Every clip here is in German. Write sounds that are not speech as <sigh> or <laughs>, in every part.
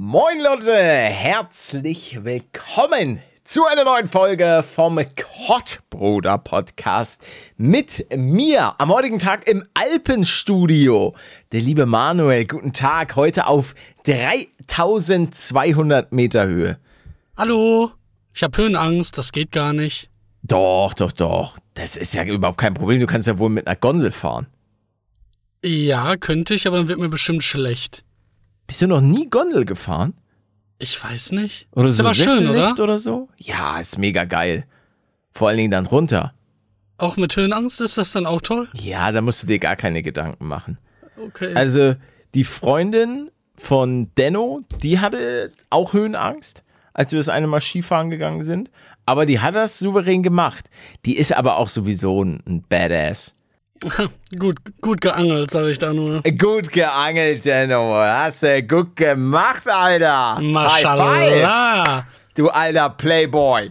Moin Leute, herzlich willkommen zu einer neuen Folge vom Kottbruder Podcast mit mir am heutigen Tag im Alpenstudio. Der liebe Manuel, guten Tag, heute auf 3200 Meter Höhe. Hallo, ich habe Höhenangst, das geht gar nicht. Doch, doch, doch, das ist ja überhaupt kein Problem, du kannst ja wohl mit einer Gondel fahren. Ja, könnte ich, aber dann wird mir bestimmt schlecht. Bist du noch nie Gondel gefahren? Ich weiß nicht. Oder ist so aber schön, oder? oder so? Ja, ist mega geil. Vor allen Dingen dann runter. Auch mit Höhenangst ist das dann auch toll? Ja, da musst du dir gar keine Gedanken machen. Okay. Also die Freundin von Denno, die hatte auch Höhenangst, als wir das eine Mal Skifahren gegangen sind. Aber die hat das souverän gemacht. Die ist aber auch sowieso ein, ein Badass. <laughs> gut, gut geangelt, sag ich da nur. Gut geangelt, Denno. Hast du gut gemacht, Alter. Maschallah. Du alter Playboy.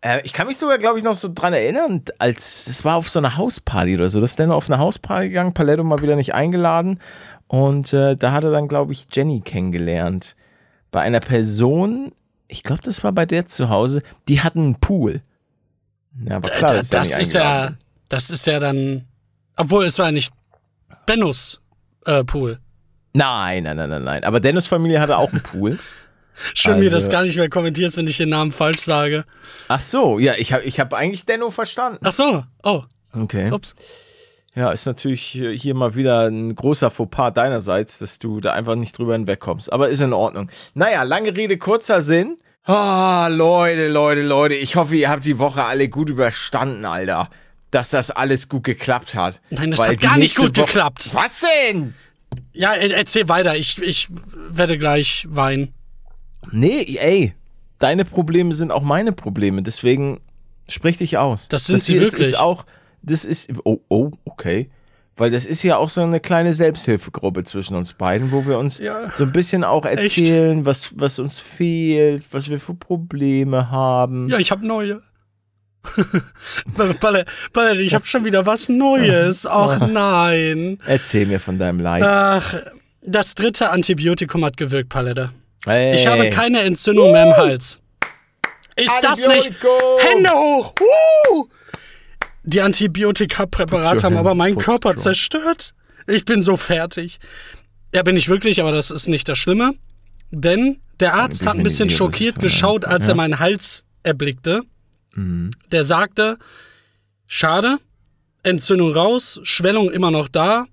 Äh, ich kann mich sogar, glaube ich, noch so dran erinnern, als das war auf so einer Hausparty oder so. Das ist Denno auf eine Hausparty gegangen, Paletto mal wieder nicht eingeladen. Und äh, da hat er dann, glaube ich, Jenny kennengelernt. Bei einer Person, ich glaube, das war bei der zu Hause, die hatten einen Pool. Ja, aber klar, Da- er das ist ja, das ist ja dann, obwohl es war ja nicht Bennos äh, Pool. Nein, nein, nein, nein, nein. Aber Dennis Familie hatte auch einen Pool. <laughs> Schön, wie du das Also- gar nicht mehr kommentierst, wenn ich den Namen falsch sage. Ach so, ja, ich habe ich hab eigentlich Denno verstanden. Ach so, oh, Okay. ups. Ja, ist natürlich hier mal wieder ein großer Fauxpas deinerseits, dass du da einfach nicht drüber hinwegkommst. Aber ist in Ordnung. Naja, lange Rede, kurzer Sinn. Ah, Leute, Leute, Leute, ich hoffe, ihr habt die Woche alle gut überstanden, Alter. Dass das alles gut geklappt hat. Nein, das hat gar nicht gut Woche- geklappt. Was denn? Ja, er- erzähl weiter. Ich, ich werde gleich weinen. Nee, ey, deine Probleme sind auch meine Probleme, deswegen sprich dich aus. Das sind sie hier ist- wirklich. Ist auch, das ist, oh, oh, okay. Weil das ist ja auch so eine kleine Selbsthilfegruppe zwischen uns beiden, wo wir uns Ja. so ein bisschen auch erzählen, was, was uns fehlt, was wir für Probleme haben. Ja, ich habe neue. Balle, ich habe schon wieder was Neues. <laughs> Ach nein. Erzähl mir von deinem Leid. Ach, das dritte Antibiotikum hat gewirkt, Palette. Hey. Ich habe keine Entzündung mehr im Hals. Ist das nicht? Hände hoch! Uh! Die Antibiotika-Präparate haben aber meinen Körper John. zerstört. Ich bin so fertig. Ja, bin ich wirklich, aber das ist nicht das Schlimme. Denn der Arzt hat ein bisschen schockiert geschaut, als ja. er meinen Hals erblickte. Mhm. Der sagte, schade, Entzündung raus, Schwellung immer noch da.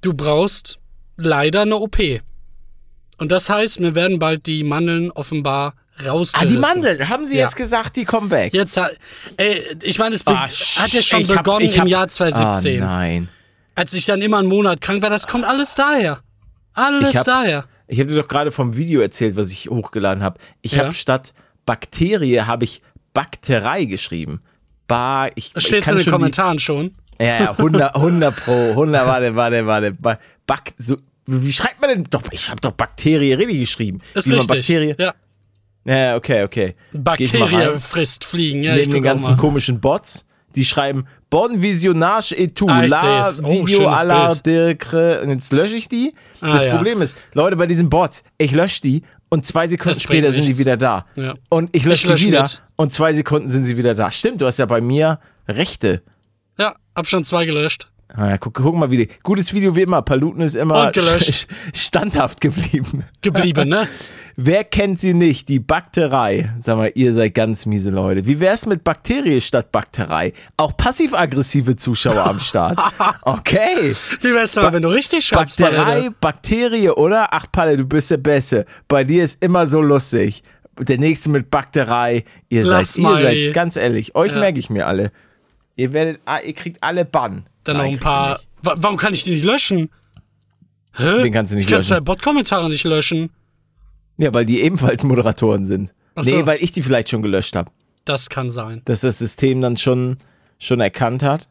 Du brauchst leider eine OP. Und das heißt, mir werden bald die Mandeln offenbar Ah, rausgerissen. die Mandeln, haben sie Ja. jetzt gesagt, die kommen weg. Jetzt hat, ey, ich meine, es Ah, hat ja schon hab- begonnen ich hab- im Jahr 2017. Ah, nein. als ich dann immer einen Monat krank war, das kommt alles daher. Alles Ich hab- daher. Ich habe dir doch gerade vom Video erzählt, was ich hochgeladen habe. Ich Ja. habe statt Bakterie habe ich Bakterei geschrieben. Ba, ich, Das ich kann in den schon Kommentaren schon. Die, ja, ja, 100, 100 pro, 100, warte, warte, warte. Ba, Bak, so, wie schreibt man denn? Doch, ich habe doch Bakterie richtig geschrieben. Ist Wie richtig. Bakterie, Ja. ja, okay, okay. Bakterie frisst Fliegen. Ja, ich Neben den ganzen komischen Bots, die schreiben Bon Visionage et tout, Ah, la. Oh, Video à la. Dircre. Und jetzt lösche ich die. Ah, das ja. Problem ist, Leute, bei diesen Bots, ich lösche die und zwei Sekunden später sind die nichts. wieder da. Ja. Und ich lösche lösch die wieder mit. und zwei Sekunden sind sie wieder da. Stimmt, du hast ja bei mir Rechte. Ja, hab schon zwei gelöscht. Ah, ja, guck, guck mal, wie die, gutes Video wie immer. Paluten ist immer <laughs> standhaft geblieben. Geblieben, ne? <laughs> Wer kennt sie nicht? Die Bakterei. Sag mal, ihr seid ganz miese Leute. Wie wär's mit Bakterie statt Bakterei? Auch passiv-aggressive Zuschauer am Start. <laughs> Okay. Wie wär's denn mal, wenn du richtig schreibst, Bakterei? Bakterie, oder? Ach, Palle, du bist der Beste. Bei dir ist immer so lustig. Der nächste mit Bakterei. Ihr Lach seid, ihr seid, ganz ehrlich, euch Ja. merke ich mir alle. Ihr werdet, ah, ihr kriegt alle Bann. Dann Nein, noch ein paar. Wa warum kann ich die nicht löschen? Hä? Den kannst du nicht ich kann löschen. zwei Bot-Kommentare nicht löschen. Ja, weil die ebenfalls Moderatoren sind. Ach so. Nee, weil ich die vielleicht schon gelöscht habe. Das kann sein. Dass das System dann schon, schon erkannt hat.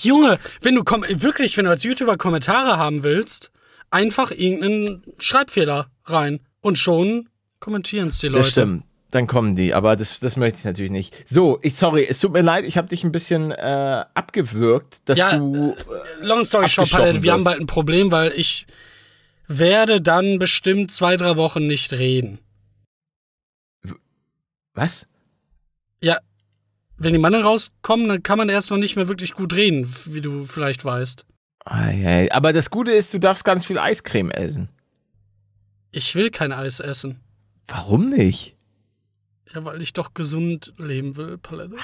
Junge, wenn du wirklich, wenn du als YouTuber Kommentare haben willst, einfach irgendeinen Schreibfehler rein und schon kommentieren es die Leute. Das stimmt. Dann kommen die, aber das, das möchte ich natürlich nicht. So, ich sorry, es tut mir leid, ich habe dich ein bisschen äh, abgewürgt, dass Ja, du. Long story short, Palette, wir haben bald ein Problem, weil ich werde dann bestimmt zwei, drei Wochen nicht reden. Was? Ja, wenn die Mannen rauskommen, dann kann man erstmal nicht mehr wirklich gut reden, wie du vielleicht weißt. Ei, ei. Aber das Gute ist, du darfst ganz viel Eiscreme essen. Ich will kein Eis essen. Warum nicht? Ja, weil ich doch gesund leben will, Palette.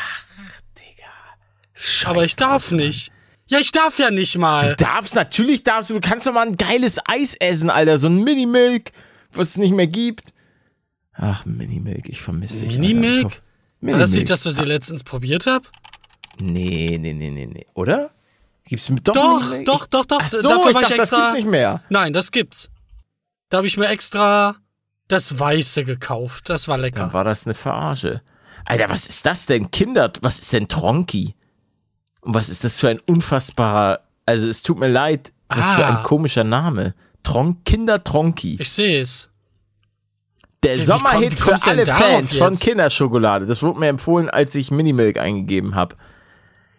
Scheiß Aber ich darf Mann. nicht. Ja, ich darf ja nicht mal. Du darfst, natürlich darfst du. Du kannst doch mal ein geiles Eis essen, Alter. So ein Mini-Milk, was es nicht mehr gibt. Ach, Mini-Milk, ich vermisse dich. Mini-Milk? War das nicht das, was ich letztens probiert habe? Nee, nee, nee, nee, nee. Oder? Gibt's mit doch Doch, Mini-Milk? doch, doch, doch. Ach so, Dafür ich war ich dachte, das extra- gibt's nicht mehr. Nein, das gibt's. Da habe ich mir extra das Weiße gekauft. Das war lecker. Dann war das eine Verarsche. Alter, was ist das denn? Kinder, was ist denn Tronki? Und was ist das für ein unfassbarer, also es tut mir leid, was für Ah. ein komischer Name. Tron Kinder Tronki. Ich sehe es. Der Wie- wie Sommerhit komm- wie für du denn alle Fans von? Kinderschokolade. Das wurde mir empfohlen, als ich Minimilk eingegeben habe.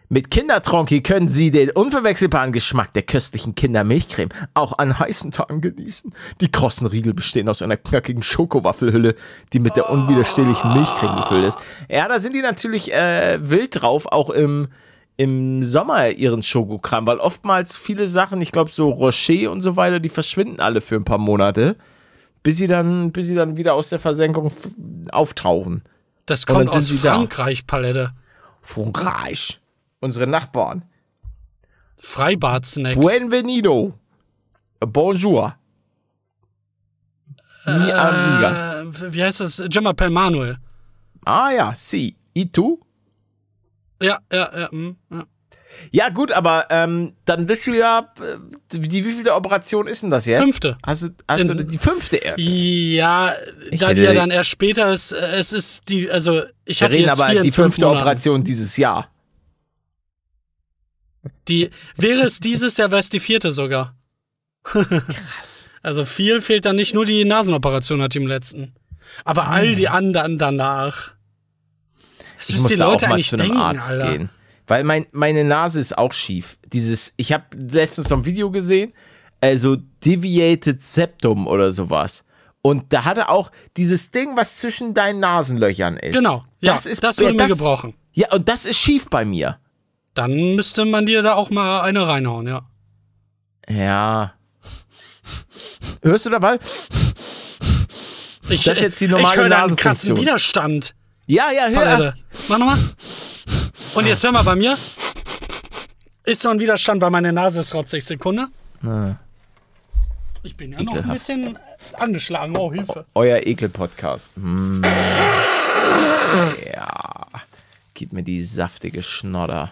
Mit Kindertronki können Sie den unverwechselbaren Geschmack der köstlichen Kindermilchcreme auch an heißen Tagen genießen. Die krossen Riegel bestehen aus einer knackigen Schokowaffelhülle, die mit der unwiderstehlichen Milchcreme gefüllt ist. Ja, da sind die natürlich äh, wild drauf, auch im, im Sommer ihren Schokokram, weil oftmals viele Sachen, ich glaube so Rocher und so weiter, die verschwinden alle für ein paar Monate, bis sie dann, bis sie dann wieder aus der Versenkung auftauchen. Das kommt aus sie da. Frankreich, Palette. Frankreich. Unsere Nachbarn. Freibad-Snacks. Buenvenido. Bonjour. Mi amigas. Äh, wie heißt das? Gemma Manuel. Ah ja, si. Y tu? Ja, ja, ja. hm, ja. Ja, gut, aber ähm, dann bist du ja. äh, Die wievielte Operation ist denn das jetzt? Fünfte. Hast du, hast du In- die fünfte? erst? Ja, Ich da die ja dann erst später ist, äh, es ist die, also ich hatte jetzt aber vier die fünfte. Operation dieses Jahr. Die, wäre es dieses Jahr, wäre es die vierte sogar. Krass. Also viel fehlt dann nicht, nur die Nasenoperation hat die im letzten. Aber all die anderen danach. Was Ich müssen die Leute auch mal eigentlich zu einem denken, Arzt Alter? gehen. Weil mein, meine Nase ist auch schief. Dieses, ich habe letztens so ein Video gesehen, also Deviated Septum oder sowas. Und da hatte auch dieses Ding, was zwischen deinen Nasenlöchern ist. Genau, ja, das, das, ist, würde mir das- gebrochen. Ja, und das ist schief bei mir. Dann müsste man dir da auch mal eine reinhauen, ja. Ja. <laughs> Hörst du dabei? Ich, Das ist jetzt die ich normale höre da einen krassen. Widerstand. Ja, ja, hör. Palette. Mach nochmal. Und jetzt hör mal bei mir. Ist so ein Widerstand, weil meine Nase ist rotzig. Sekunde. Ich bin ja noch ein Ekelhaft. bisschen angeschlagen. Oh, Hilfe. Euer Ekel-Podcast. Hm. Ja. Gib mir die saftige Schnodder.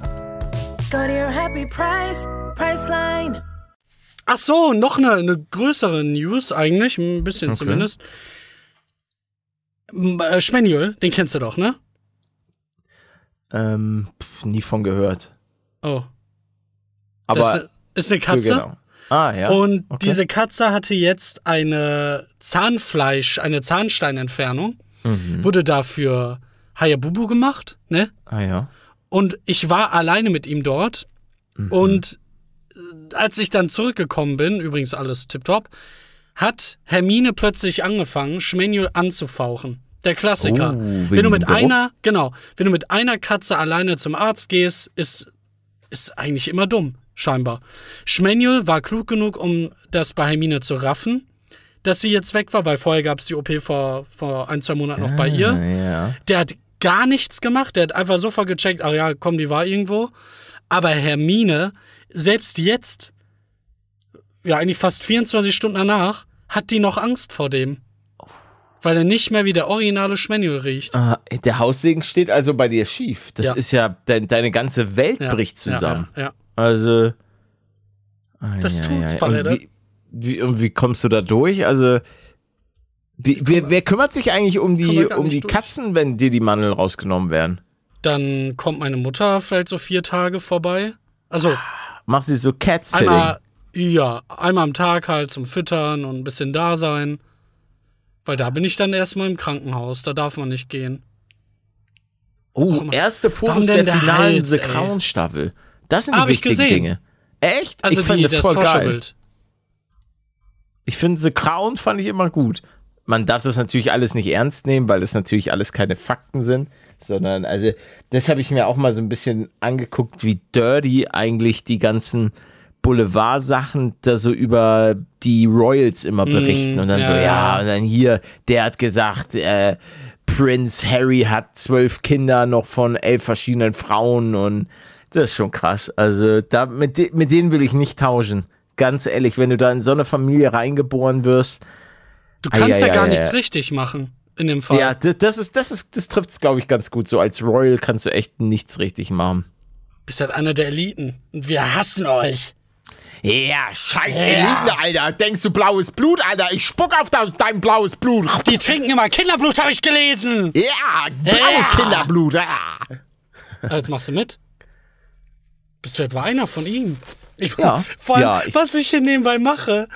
Go to your happy price, Priceline. Ach so, noch eine, eine größere News eigentlich. Ein bisschen zumindest. M- äh, Schmanuel, den kennst du doch, ne? Ähm, pf, nie von gehört. Oh. Aber das ist eine, ist eine Katze. genau. Ah, ja. Und okay. diese Katze hatte jetzt eine Zahnfleisch, eine Zahnsteinentfernung. Mhm. Wurde dafür Hayabubu gemacht, ne? Ah, ja. Und ich war alleine mit ihm dort. Mhm. Und äh, als ich dann zurückgekommen bin, übrigens alles tipptopp, hat Hermine plötzlich angefangen, Schmanuel anzufauchen. Der Klassiker. Oh, wenn du mit einer, genau, wenn du mit einer Katze alleine zum Arzt gehst, ist, ist eigentlich immer dumm, scheinbar. Schmanuel war klug genug, um das bei Hermine zu raffen. dass sie jetzt weg war, weil vorher gab es die OP vor, vor ein, zwei Monaten noch bei ihr. Ja. Der hat gar nichts gemacht, der hat einfach sofort gecheckt, ach ja, komm, die war irgendwo. Aber Hermine, selbst jetzt, ja, eigentlich fast 24 Stunden danach, hat die noch Angst vor dem. Weil er nicht mehr wie der originale Schmanuel riecht. Ah, der Haussegen steht also bei dir schief. Das Ja. ist ja, de deine ganze Welt Ja, bricht zusammen. Ja, ja, Also. Ah, Das tut's, ja. Und wie, wie, und wie kommst du da durch? Also. Wie, wer, wer kümmert sich eigentlich um die, um die durch. Katzen, wenn dir die Mandeln rausgenommen werden? Dann kommt meine Mutter vielleicht so vier Tage vorbei. Also Machst du so Cat-Sitting? einmal, ja, einmal am Tag halt zum Füttern und ein bisschen da sein. Weil da bin ich dann erstmal im Krankenhaus, da darf man nicht gehen. Oh, erste Fotos der der finalen Hals, The? Crown Staffel. Das sind die ich wichtigen gesehen. Dinge. Echt? Also ich fand die, das das voll geil. Ich finde The Crown fand ich immer gut. Man darf das natürlich alles nicht ernst nehmen, weil das natürlich alles keine Fakten sind, sondern also das habe ich mir auch mal so ein bisschen angeguckt, wie dirty eigentlich die ganzen Boulevard-Sachen da so über die Royals immer berichten und dann ja, so, ja, ja. und dann hier, der hat gesagt, äh, Prince Harry hat zwölf Kinder noch von elf verschiedenen Frauen und das ist schon krass. Also da, mit, de mit denen will ich nicht tauschen. Ganz ehrlich, wenn du da in so eine Familie reingeboren wirst, Du kannst Ei, ja ei, gar ei, nichts richtig machen in dem Fall. ja, das, das ist, das ist, das trifft es, glaube ich, ganz gut. So als Royal kannst du echt nichts richtig machen. Bist halt einer der Eliten. Und wir hassen euch. Ja, scheiß Ja. Eliten, Alter. Denkst du blaues Blut, Alter? Ich spuck auf dein blaues Blut. Die trinken immer Kinderblut, habe ich gelesen. Ja, blaues Ja. Kinderblut. Ja. Jetzt machst du mit. Bist du etwa einer von ihnen? Ich, Ja. Vor allem, Ja, ich- was ich hier nebenbei mache,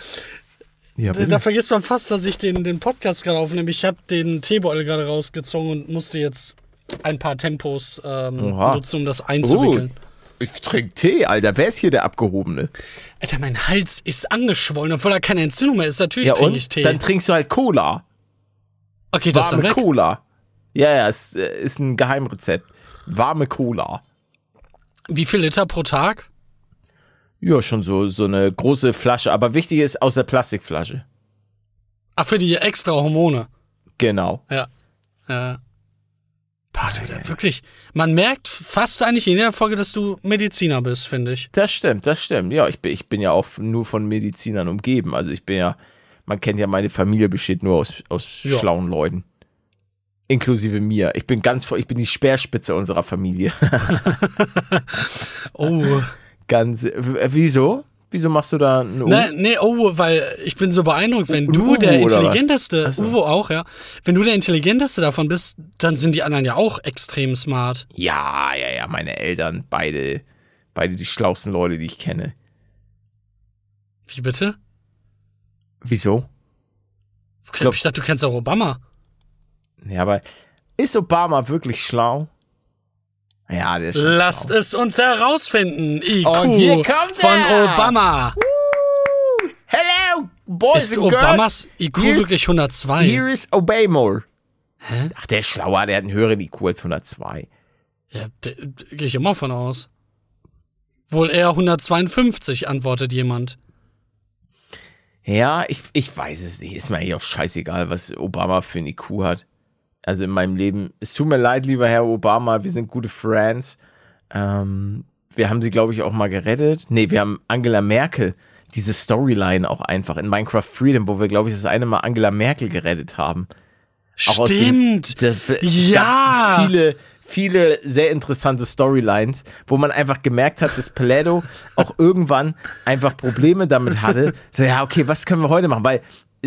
ja da, vergisst man fast, dass ich den, den Podcast gerade aufnehme. Ich habe den Teebeutel gerade rausgezogen und musste jetzt ein paar Tempos ähm, nutzen, um das einzuwickeln. ich trinke Tee, Alter. Wer ist hier der Abgehobene? Alter, mein Hals ist angeschwollen, obwohl da keine Entzündung mehr ist. Natürlich Ja, trinke ich? Tee. Dann trinkst du halt Cola. okay, das ist dann Warme weg. Cola. Ja, ja, es äh, ist ein Geheimrezept. Warme Cola. Wie viel Liter pro Tag? Ja, schon so, so eine große Flasche. Aber wichtig ist aus der Plastikflasche. Ach, für die extra Hormone. Genau. Ja. Ja. Boah, du, da wirklich, man merkt fast eigentlich in jeder Folge, dass du Mediziner bist, finde ich. Das stimmt, das stimmt. Ja, ich bin, ich bin ja auch nur von Medizinern umgeben. Also ich bin ja, man kennt ja, meine Familie besteht nur aus, aus Ja. schlauen Leuten. Inklusive mir. Ich bin ganz, ich bin die Speerspitze unserer Familie. <laughs> Oh. Ganz, wieso? Wieso machst du da ein U? Ne, nee, oh, weil ich bin so beeindruckt, wenn U- du Uwe, der intelligenteste, so. Uwe auch, ja, wenn du der intelligenteste davon bist, dann sind die anderen ja auch extrem smart. Ja, ja, ja, meine Eltern, beide, beide die schlausten Leute, die ich kenne. Wie bitte? Wieso? Ich, glaub- ich dachte, du kennst auch Obama. Ja, aber ist Obama wirklich schlau? Ja, der ist Lasst schlau. es uns herausfinden. IQ Und hier kommt von er. Obama. Hello, boys Ist and girls. Obamas IQ Here's- wirklich 102? Here is Obama. Hä? Ach, der ist schlauer, der hat einen höheren IQ als 102. Ja, gehe ich immer von aus. Wohl eher 152, antwortet jemand. Ja, ich, ich weiß es nicht. Ist mir eigentlich auch scheißegal, was Obama für ein IQ hat. Also in meinem Leben. Es tut mir leid, lieber Herr Obama, wir sind gute Friends. Ähm, wir haben sie, glaube ich, auch mal gerettet. Nee, wir haben Angela Merkel, diese Storyline auch einfach in Minecraft Freedom, wo wir, glaube ich, das eine Mal Angela Merkel gerettet haben. Auch den- Stimmt. Das, es Ja. viele, viele sehr interessante Storylines, wo man einfach gemerkt hat, dass Paledo auch irgendwann einfach Probleme damit hatte. So, ja, okay, was können wir heute machen? Weil,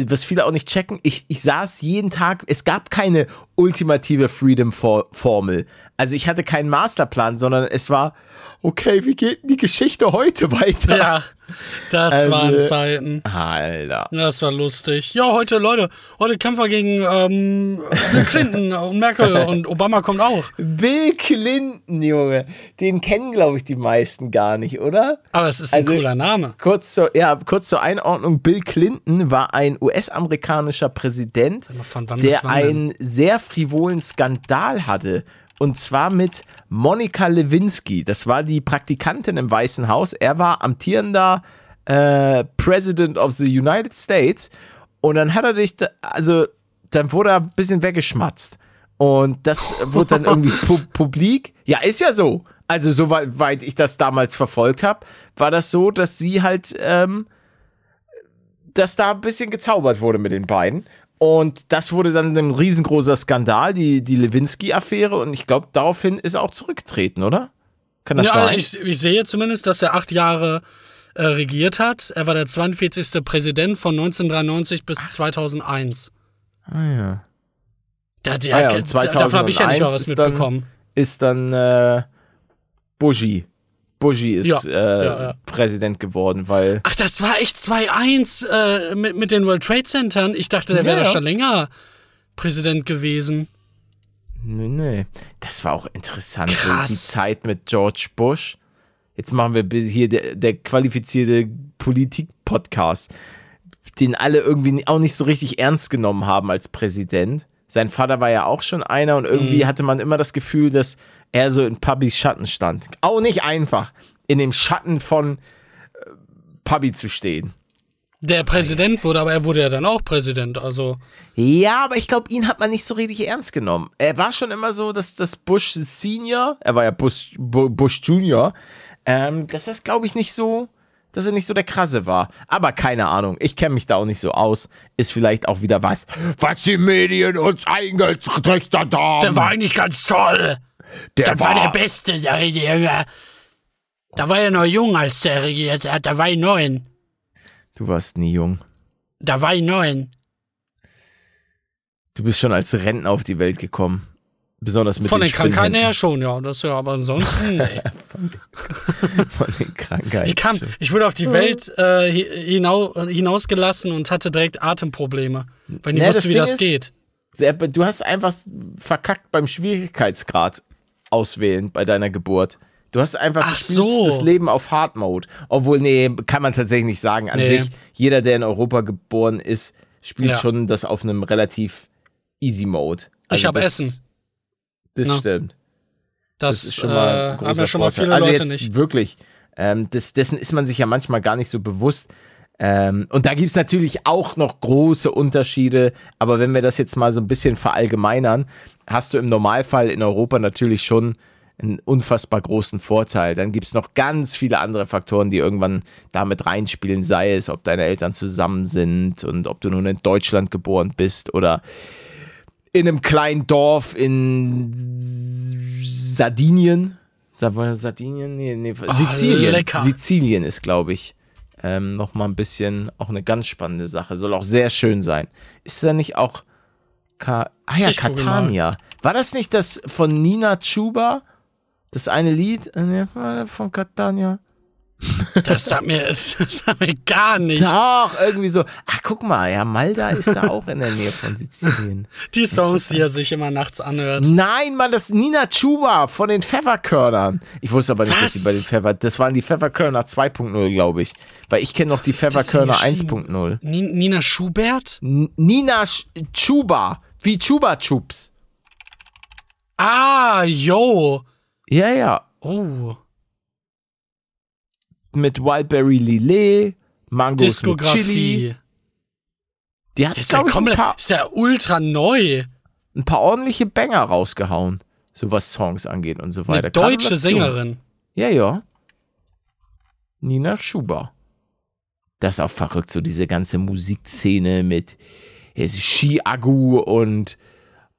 was viele auch nicht checken, ich, ich saß jeden Tag, es gab keine ultimative Freedom-Formel. Also ich hatte keinen Masterplan, sondern es war, okay, wie geht denn die Geschichte heute weiter? Ja, das Also- waren Zeiten. Alter. Das war lustig. Ja, heute, Leute, heute kämpfen wir gegen ähm, Bill Clinton und Merkel <laughs> und Obama kommt auch. Bill Clinton, Junge. Den kennen, glaube ich, die meisten gar nicht, oder? Aber es ist ein Also- cooler Name. Kurz zur, ja, kurz zur Einordnung. Bill Clinton war ein US-amerikanischer Präsident, der einen sehr frivolen Skandal hatte. Und zwar mit Monica Lewinsky. Das war die Praktikantin im Weißen Haus. Er war amtierender äh, President of the United States. Und dann hat er dich, da, also dann wurde er ein bisschen weggeschmatzt. Und das wurde dann irgendwie <laughs> pu publik. Ja, ist ja so. Also, soweit ich das damals verfolgt habe, war das so, dass sie halt, ähm, dass da ein bisschen gezaubert wurde mit den beiden. Und das wurde dann ein riesengroßer Skandal, die, die Lewinsky-Affäre. Und ich glaube, daraufhin ist er auch zurückgetreten, oder? Kann das ja, sein? ich, ich sehe zumindest, dass er acht Jahre äh, regiert hat. Er war der 42. Präsident von 1993 bis 2001. ah, ja. Da, der, Ah ja, und da, davon habe ich ja nicht mal was ist dann- mitbekommen. Ist dann äh, Bushi. Bushi ist Ja, äh, ja, ja. Präsident geworden, weil. Ach, das war echt 2-1 äh, mit, mit den World Trade Centern. Ich dachte, der wäre schon länger Präsident gewesen. Nee, nee. Das war auch interessant. So Krass. die Zeit mit George Bush. Jetzt machen wir hier der, der qualifizierte Politik-Podcast, den alle irgendwie auch nicht so richtig ernst genommen haben als Präsident. Sein Vater war ja auch schon einer und irgendwie hatte man immer das Gefühl, dass er so in Pubbys Schatten stand. Auch nicht einfach, in dem Schatten von äh, Pubby zu stehen. Der Präsident wurde, aber er wurde ja dann auch Präsident. Also, Ja, aber ich glaube, ihn hat man nicht so richtig ernst genommen. Er war schon immer so, dass das Bush Senior, er war ja Bush, Bu- Bush Junior, ähm, dass das, glaube ich, nicht so, dass er nicht so der Krasse war. Aber keine Ahnung, ich kenne mich da auch nicht so aus. Ist vielleicht auch wieder was, was die Medien uns eingetrichtert haben. der war eigentlich ganz toll. Der Das war der Beste, der Regierung. Da war er noch jung, als der regiert hat. Da war ich neun. Du warst nie jung. Da war ich neun. Du bist schon als Rentner auf die Welt gekommen. Besonders mit Von den den Krankheiten her schon, ja. Das ja, aber ansonsten, <laughs> nee. Von den Krankheiten. Ich kam, ich wurde auf die Welt äh, hi- hinau, hinausgelassen und hatte direkt Atemprobleme. Weil ich Nee, wusste, wie Ding das ist- geht. Du hast einfach verkackt beim Schwierigkeitsgrad auswählen bei deiner Geburt. Du hast einfach Ach so. das Leben auf Hard Mode. Obwohl, nee, kann man tatsächlich nicht sagen. An Nee. sich, jeder, der in Europa geboren ist, spielt Ja. schon das auf einem relativ easy Mode. Ich Also habe das- Essen. Das Na, stimmt. Das, Das ist schon äh, mal ein haben ja schon mal Vorteil. viele also Leute jetzt nicht. Wirklich. Ähm, das, dessen ist man sich ja manchmal gar nicht so bewusst. Ähm, und da gibt es natürlich auch noch große Unterschiede. Aber wenn wir das jetzt mal so ein bisschen verallgemeinern, hast du im Normalfall in Europa natürlich schon einen unfassbar großen Vorteil. Dann gibt es noch ganz viele andere Faktoren, die irgendwann damit reinspielen, sei es, ob deine Eltern zusammen sind und ob du nun in Deutschland geboren bist oder in einem kleinen Dorf in Sardinien. Sardinien? Nee, nee, Sizilien. lecker. Sizilien ist, glaube ich, ähm, nochmal ein bisschen auch eine ganz spannende Sache. Soll auch sehr schön sein. Ist da nicht auch Ka ah ja, Ich Catania. War das nicht das von Nina Chuba? Das eine Lied äh, von Catania? Das sagt mir, das sagt mir gar nichts. Doch, irgendwie so. Ach, guck mal, ja, Malda ist da auch in der Nähe von Sizilien. Die Songs, die er sich immer nachts anhört. Nein, Mann, das ist Nina Chuba von den Pfefferkörnern. Ich wusste aber nicht, dass sie Was? bei den Pfeffer. Das waren die Pfefferkörner 2.0, glaube ich. Weil ich kenne noch die Pfefferkörner geschrieben? 1.0. Ni- Nina Schubert? N- Nina Sch Chuba. Wie Chuba Chups. Ah, yo. Ja, ja. Oh. Mit Wildberry Lillet, Mangos mit Chili. Die hat, Ist ja, komplett, paar, ist ja ultra neu. ein paar ordentliche Banger rausgehauen. So was Songs angeht und so weiter. Eine deutsche. Sängerin. Ja, ja. Nina Schuber. Das ist auch verrückt, so diese ganze Musikszene mit Ski-Agu und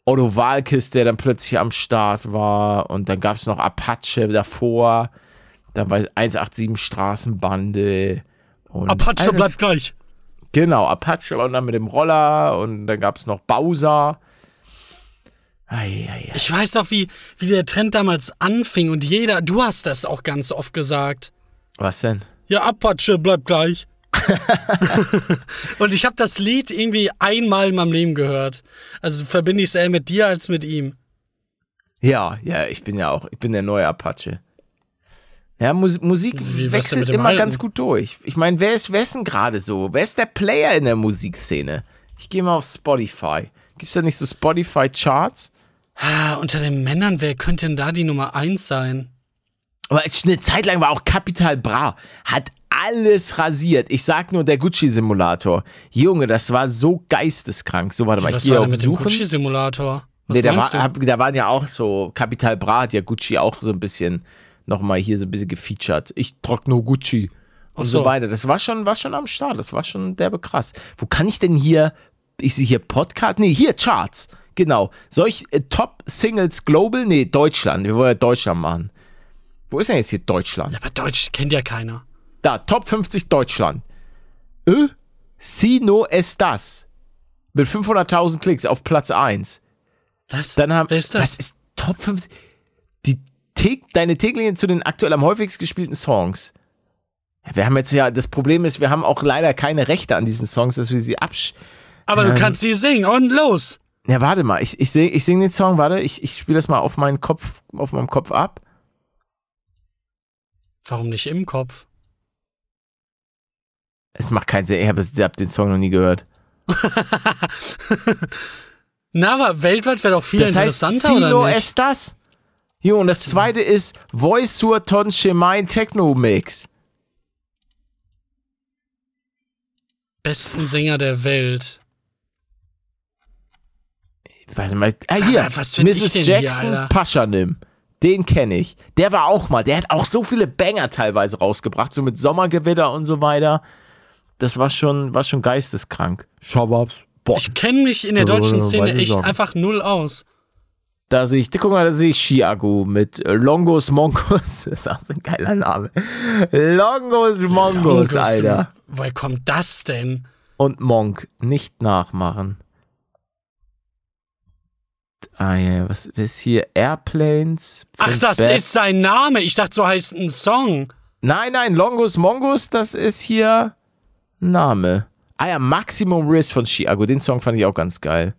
Otto Walkes, der dann plötzlich am Start war. Und dann gab es noch Apache davor. Dann war 187 Straßenbande. Und Apache bleibt gleich. Genau, Apache und dann mit dem Roller. Und dann gab es noch Bowser. Ei, ei, ei. Ich weiß auch, wie, wie der Trend damals anfing und jeder, du hast das auch ganz oft gesagt. Was denn? Ja, Apache bleibt gleich. <laughs> und ich habe das Lied irgendwie einmal in meinem Leben gehört. Also verbinde ich es eher mit dir als mit ihm. Ja, ja, ich bin ja auch, ich bin der neue Apache. Ja, Mus Musik Wie, wechselt immer Alten? ganz gut durch. Ich meine, wer ist wessen gerade so? Wer ist der Player in der Musikszene? Ich gehe mal auf Spotify. Gibt's da nicht so Spotify-Charts? Ah, unter den Männern, wer könnte denn da die Nummer eins sein? Aber eine Zeit lang war auch Capital Bra. Hat alles rasiert. Ich sag nur der Gucci-Simulator. Junge, das war so geisteskrank. So, warte mal, Was hier war auf mit Suchen. Gucci-Simulator? Nee, da, war, hab, da waren ja auch so, Capital Bra hat ja Gucci auch so ein bisschen, nochmal hier so ein bisschen gefeatured. Ich nur Gucci und so. so. weiter. Das war schon, war schon am Start, das war schon derbe krass. Wo kann ich denn hier, ich sehe hier Podcast, nee, hier Charts, genau. Soll ich äh, Top Singles Global? Nee, Deutschland, wir wollen ja Deutschland machen. Wo ist denn jetzt hier Deutschland? Aber Deutsch kennt ja keiner. Da, Top 50 Deutschland. Ö? Si no estas. Mit 500.000 Klicks auf Platz 1. Was? Dann haben, Wer ist das? Was ist Top 5? Die deine Täglinge zu den aktuell am häufigsten gespielten Songs. Wir haben jetzt ja, das Problem ist, wir haben auch leider keine Rechte an diesen Songs, dass wir sie absch. Aber ähm, du kannst sie singen und los. Ja, warte mal, ich, ich, sing, ich singe den Song, warte, ich, ich spiele das mal auf meinen Kopf, auf meinem Kopf ab. Warum nicht im Kopf? Es macht keinen Sinn, ich habe hab den Song noch nie gehört. <laughs> Na, aber weltweit wäre doch viel Das heißt, interessanter, Sino oder nicht? Estas. Jo, und das zweite ist Voice sur ton chemin Techno Mix. Besten Sänger der Welt. Warte mal, ah, hier, Was ich Mrs. denn hier, Jackson Alter? Paschanim. Den kenne ich. Der war auch mal, der hat auch so viele Banger teilweise rausgebracht, so mit Sommergewitter und so weiter. Das war schon, war schon geisteskrank. Shababs. Boah, Ich kenne mich in der deutschen Szene echt einfach null aus. Da sehe ich, guck mal, da sehe ich Chiago mit Longos Mongos. <laughs> Das ist auch so ein geiler Name. Longos Mongos, Longus, Alter. Woher kommt das denn? Und Monk, nicht nachmachen. Ah ja, was ist hier? Airplanes. Ach, das Bad- ist sein Name. Ich dachte, so heißt ein Song. Nein, nein, Longus Mongus, das ist hier Name. Ah ja, Maximum Risk von Chiago. Den Song fand ich auch ganz geil.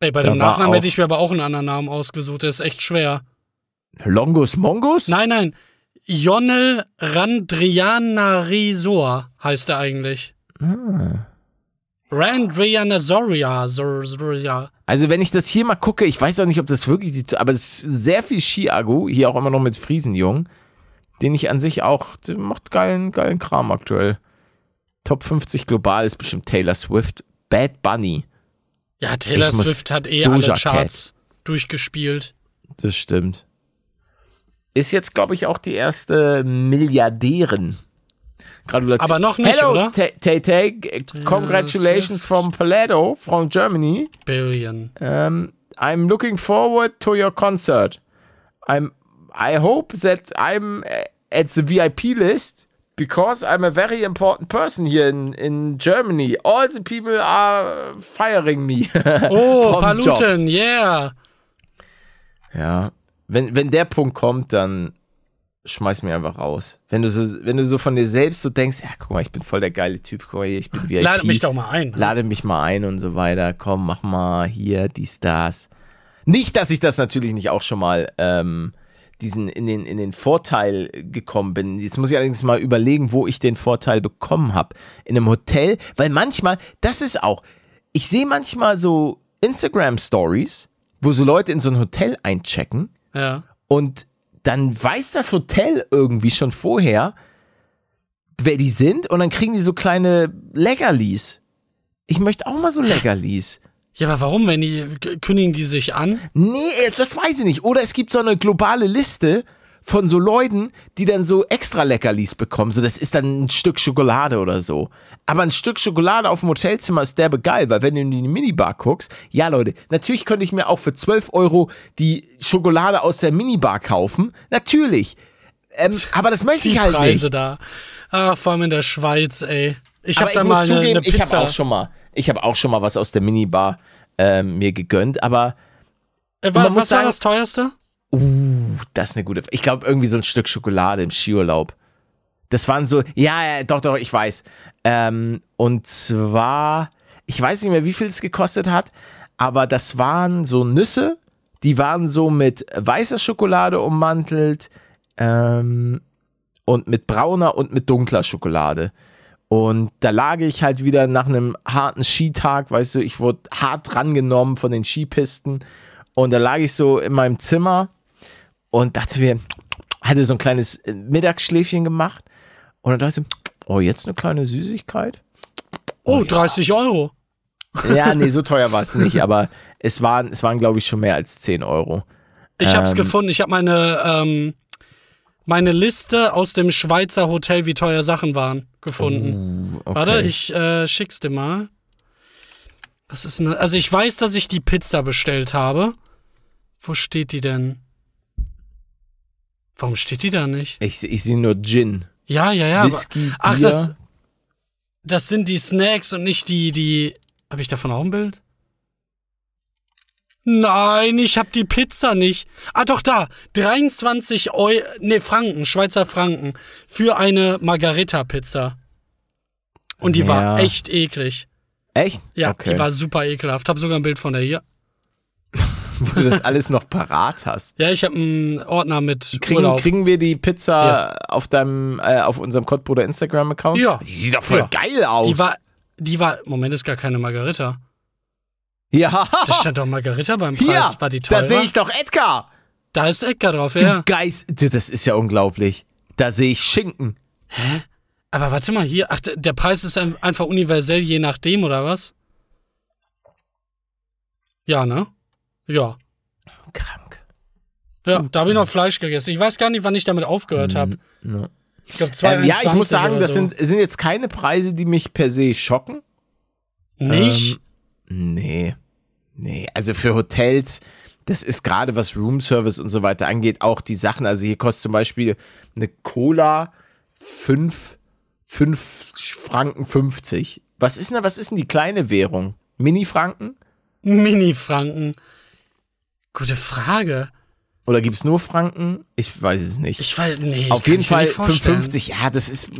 Ey, bei Da dem Nachnamen hätte ich mir aber auch einen anderen Namen ausgesucht. Der ist echt schwer. Longus Mongus? Nein, nein. Jonel Randrianarisor heißt er eigentlich. Ah. Randrianasoria. Soria. Also, wenn ich das hier mal gucke, ich weiß auch nicht, ob das wirklich die, aber es ist sehr viel Chiago, hier auch immer noch mit Friesenjung, den ich an sich auch, der macht geilen, geilen Kram aktuell. Top 50 global ist bestimmt Taylor Swift. Bad Bunny, Ja, Taylor Ich Swift hat eh Doja alle Cat. Charts durchgespielt. das stimmt. Ist jetzt, glaube ich, auch die erste Milliardärin. Gratulation. Aber noch nicht, Hello, oder? Tay Tay, congratulations from Paleto, from Germany. Billion. Um, I'm looking forward to your concert. I'm. I hope that I'm uh, at the VIP list because I'm a very important person here in, in Germany. All the people are firing me. <laughs> Oh, Paluten, jobs. yeah. Ja. Wenn, wenn der Punkt kommt, dann schmeiß mich einfach raus. Wenn du so, wenn du so von dir selbst so denkst, ja, guck mal, ich bin voll der geile Typ, guck mal ich bin VIP. Lade mich doch mal ein. lade mich mal ein und so weiter. Komm, mach mal hier die Stars. Nicht, dass ich das natürlich nicht auch schon mal ähm, diesen in den, in den Vorteil gekommen bin. Jetzt muss ich allerdings mal überlegen, wo ich den Vorteil bekommen habe. In einem Hotel, weil manchmal, das ist auch, ich sehe manchmal so Instagram-Stories, wo so Leute in so ein Hotel einchecken Ja. und dann weiß das Hotel irgendwie schon vorher, wer die sind und dann kriegen die so kleine Leckerlis. Ich möchte auch mal so <laughs> Leckerlis. Ja, aber warum, wenn die kündigen die sich an? Nee, äh, das weiß ich nicht. Oder es gibt so eine globale Liste von so Leuten, die dann so extra Leckerlis bekommen. So, das ist dann ein Stück Schokolade oder so. Aber ein Stück Schokolade auf dem Hotelzimmer ist derbe geil, weil wenn du in die Minibar guckst, ja Leute, natürlich könnte ich mir auch für 12 Euro die Schokolade aus der Minibar kaufen. Natürlich. Ähm, aber das möchte Die ich halt Preise nicht. da. Ach, vor allem in der Schweiz, ey. Ich Aber hab ich da mal eine, zugeben, eine ich habe Pizza. auch schon mal, ich habe auch schon mal was aus der Minibar ähm, mir gegönnt, aber äh, man wa, muss was war sagen- das teuerste? Das ist eine gute. Ich glaube, irgendwie so ein Stück Schokolade im Skiurlaub. Das waren so, ja, ja, doch, doch, ich weiß. Ähm, und zwar, ich weiß nicht mehr, wie viel es gekostet hat, aber das waren so Nüsse, die waren so mit weißer Schokolade ummantelt ähm, und mit brauner und mit dunkler Schokolade. Und da lag ich halt wieder nach einem harten Skitag, weißt du, ich wurde hart drangenommen von den Skipisten. Und da lag ich so in meinem Zimmer und dachte mir, hatte so ein kleines äh, Mittagsschläfchen gemacht und dann dachte ich, oh, jetzt eine kleine Süßigkeit. Oh, 30 Euro. Ja, nee, so teuer war es nicht, <laughs> aber es waren, es waren, glaube ich, schon mehr als 10 Euro. Ich hab's Ähm. gefunden. Ich habe meine, ähm, meine Liste aus dem Schweizer Hotel, wie teuer Sachen waren, gefunden. Uh, okay. Warte, ich äh, schick's dir mal. Was ist denn? Also ich weiß, dass ich die Pizza bestellt habe. Wo steht die denn? Warum steht die da nicht? Ich, ich sehe nur Gin. Ja, ja, ja. aber- Whisky, Ach, Bier. das, das sind die Snacks und nicht die, die. Habe ich davon auch ein Bild? Nein, ich habe die Pizza nicht. Ah, doch da. 23 Euro, nee, Franken, Schweizer Franken für eine Margarita-Pizza. Und die war Ja. echt eklig. Echt? Ja, okay. die war super ekelhaft. Hab sogar ein Bild von der hier. <laughs> Wie du das alles noch parat hast. Ja, ich habe einen Ordner mit Kriegen, Urlaub. kriegen wir die Pizza auf deinem, äh, auf unserem Kottbruder Instagram-Account? Ja. Die sieht doch voll Ja. geil aus. die war, die war, Moment, ist gar keine Margarita. Ja, Da stand doch Margarita beim Preis. hier, war die teurer? da sehe ich doch Edgar. Da ist Edgar drauf, Du ja. Geist, du, das ist ja unglaublich. Da sehe ich Schinken. Aber warte mal, hier, ach, der Preis ist ein- einfach universell je nachdem, oder was? Ja, ne? Ja. Krank. Ja, da habe ich noch Fleisch gegessen. Ich weiß gar nicht, wann ich damit aufgehört habe. ja. Ich glaube, Ähm, ja, ich muss 2,21 sagen, oder das so. sind, sind jetzt keine Preise, die mich per se schocken. Nicht? Ähm, nee. Nee, also für Hotels, das ist gerade was Roomservice und so weiter angeht, auch die Sachen. Also hier kostet zum Beispiel eine Cola 5, 5 Franken 50. Was ist denn, was ist denn die kleine Währung? Mini-Franken? Mini-Franken. Gute Frage. Oder gibt es nur Franken? Ich weiß es nicht. Ich weiß, nee. Auf jeden Fall nicht vorstellen. 5,50. Ja, das ist,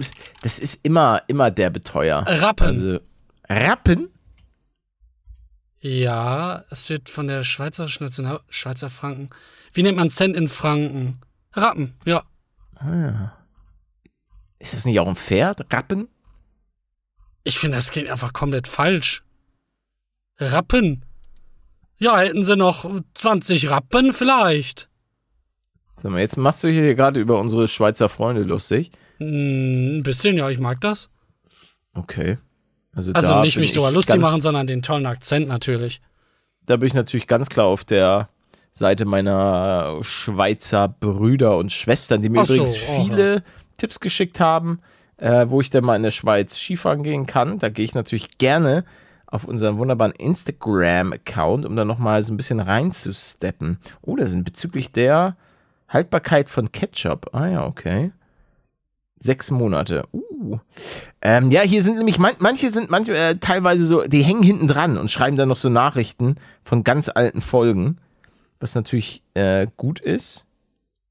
das ist immer, immer der Beteuer. Rappen. Also, Rappen? Ja, es wird von der Schweizerischen National Schweizer Franken. Wie nennt man Cent in Franken? Rappen, ja. Ist das nicht auch ein Pferd? Rappen? Ich finde, das klingt einfach komplett falsch. Rappen. Ja, hätten sie noch 20 Rappen vielleicht. Sag mal, jetzt machst du hier gerade über unsere Schweizer Freunde lustig. Hm, ein bisschen, ja, ich mag das. Okay. Also, Also nicht mich ich drüber lustig machen, sondern den tollen Akzent natürlich. Da bin ich natürlich ganz klar auf der Seite meiner Schweizer Brüder und Schwestern, die mir so, übrigens oh, viele Tipps geschickt haben, äh, wo ich denn mal in der Schweiz Skifahren gehen kann. Da gehe ich natürlich gerne auf unseren wunderbaren Instagram-Account, um da nochmal so ein bisschen reinzusteppen. Oh, da sind bezüglich der Haltbarkeit von Ketchup. Ah ja, okay. Sechs Monate. Uh. Ähm, ja, hier sind nämlich, man, manche sind manche, äh, teilweise so, die hängen hinten dran und schreiben dann noch so Nachrichten von ganz alten Folgen, was natürlich äh, gut ist.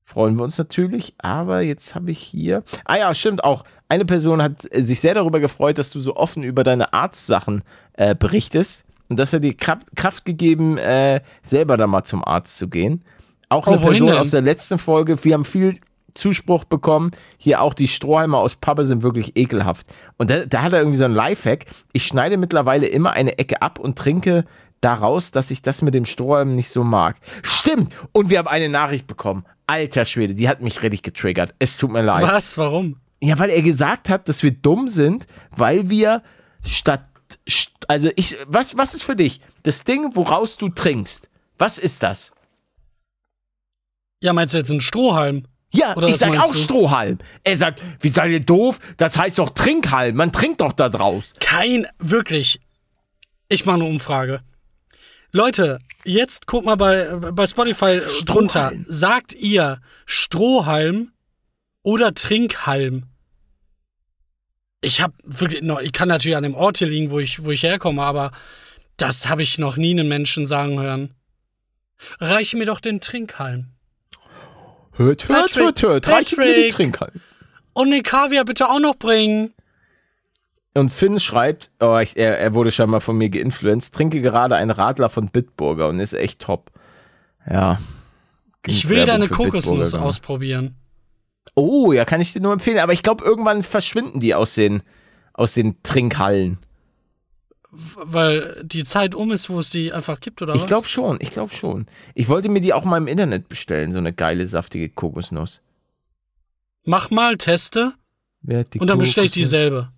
Freuen wir uns natürlich, aber jetzt habe ich hier. Ah ja, stimmt auch. Eine Person hat äh, sich sehr darüber gefreut, dass du so offen über deine Arztsachen äh, berichtest und dass er dir Kraft, gegeben, äh, selber da mal zum Arzt zu gehen. Auch Oh, eine Person denn? aus der letzten Folge. Wir haben viel Zuspruch bekommen. Hier auch die Strohhalme aus Pappe sind wirklich ekelhaft. Und da, da hat er irgendwie so ein Lifehack. Ich schneide mittlerweile immer eine Ecke ab und trinke daraus, dass ich das mit dem Strohhalm nicht so mag. Stimmt. Und wir haben eine Nachricht bekommen. Alter Schwede, die hat mich richtig getriggert. Es tut mir leid. Was? Warum? Ja, weil er gesagt hat, dass wir dumm sind, weil wir statt. st- Also ich. Was, was ist für dich? Das Ding, woraus du trinkst. Was ist das? Ja, meinst du jetzt einen Strohhalm? Ja, Oder ich sag auch du? Strohhalm. Er sagt, wie seid ihr doof? Das heißt doch Trinkhalm. Man trinkt doch da draus. Kein, wirklich. Ich mache eine Umfrage. Leute, jetzt guckt mal bei, bei Spotify drunter. Sagt ihr Strohhalm oder Trinkhalm? Ich hab wirklich noch, ich kann natürlich an dem Ort hier liegen, wo ich, wo ich herkomme, aber das habe ich noch nie einen Menschen sagen hören. Reich mir doch den Trinkhalm. Hört, hört, Patrick, hört, hört. Reicht mir die Patrick. Trinkhalm. Und den Kaviar bitte auch noch bringen. Und Finn schreibt, oh, ich, er, er wurde scheinbar von mir geinfluenced, trinke gerade einen Radler von Bitburger und ist echt top. Ja. Ich will deine Bitburger Kokosnuss ausprobieren. Oh, ja, kann ich dir nur empfehlen. Aber ich glaube, irgendwann verschwinden die aus den, aus den Trinkhallen. Weil die Zeit um ist, wo es die einfach gibt, oder was? Ich glaube schon, ich glaube schon. Ich wollte mir die auch mal im Internet bestellen, so eine geile, saftige Kokosnuss. Mach mal, teste und dann bestelle ich Kokosnuss? dieselbe.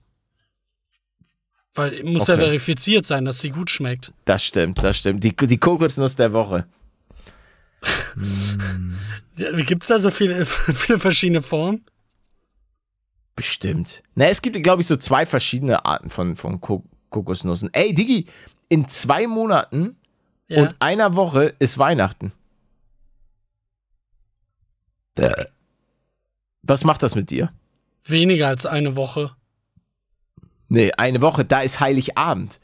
Weil muss ja Okay. verifiziert sein, dass sie gut schmeckt. Das stimmt, das stimmt. Die, die Kokosnuss der Woche. <laughs> Ja, Gibt's da so viele, <laughs> viele verschiedene Formen? Bestimmt. Na, es gibt, glaube ich, so zwei verschiedene Arten von, von Ko Kokosnussen. Ey, Digi, in zwei Monaten Ja. und einer Woche ist Weihnachten. Äh. Was macht das mit dir? Weniger als eine Woche. Nee, eine Woche, da ist Heiligabend.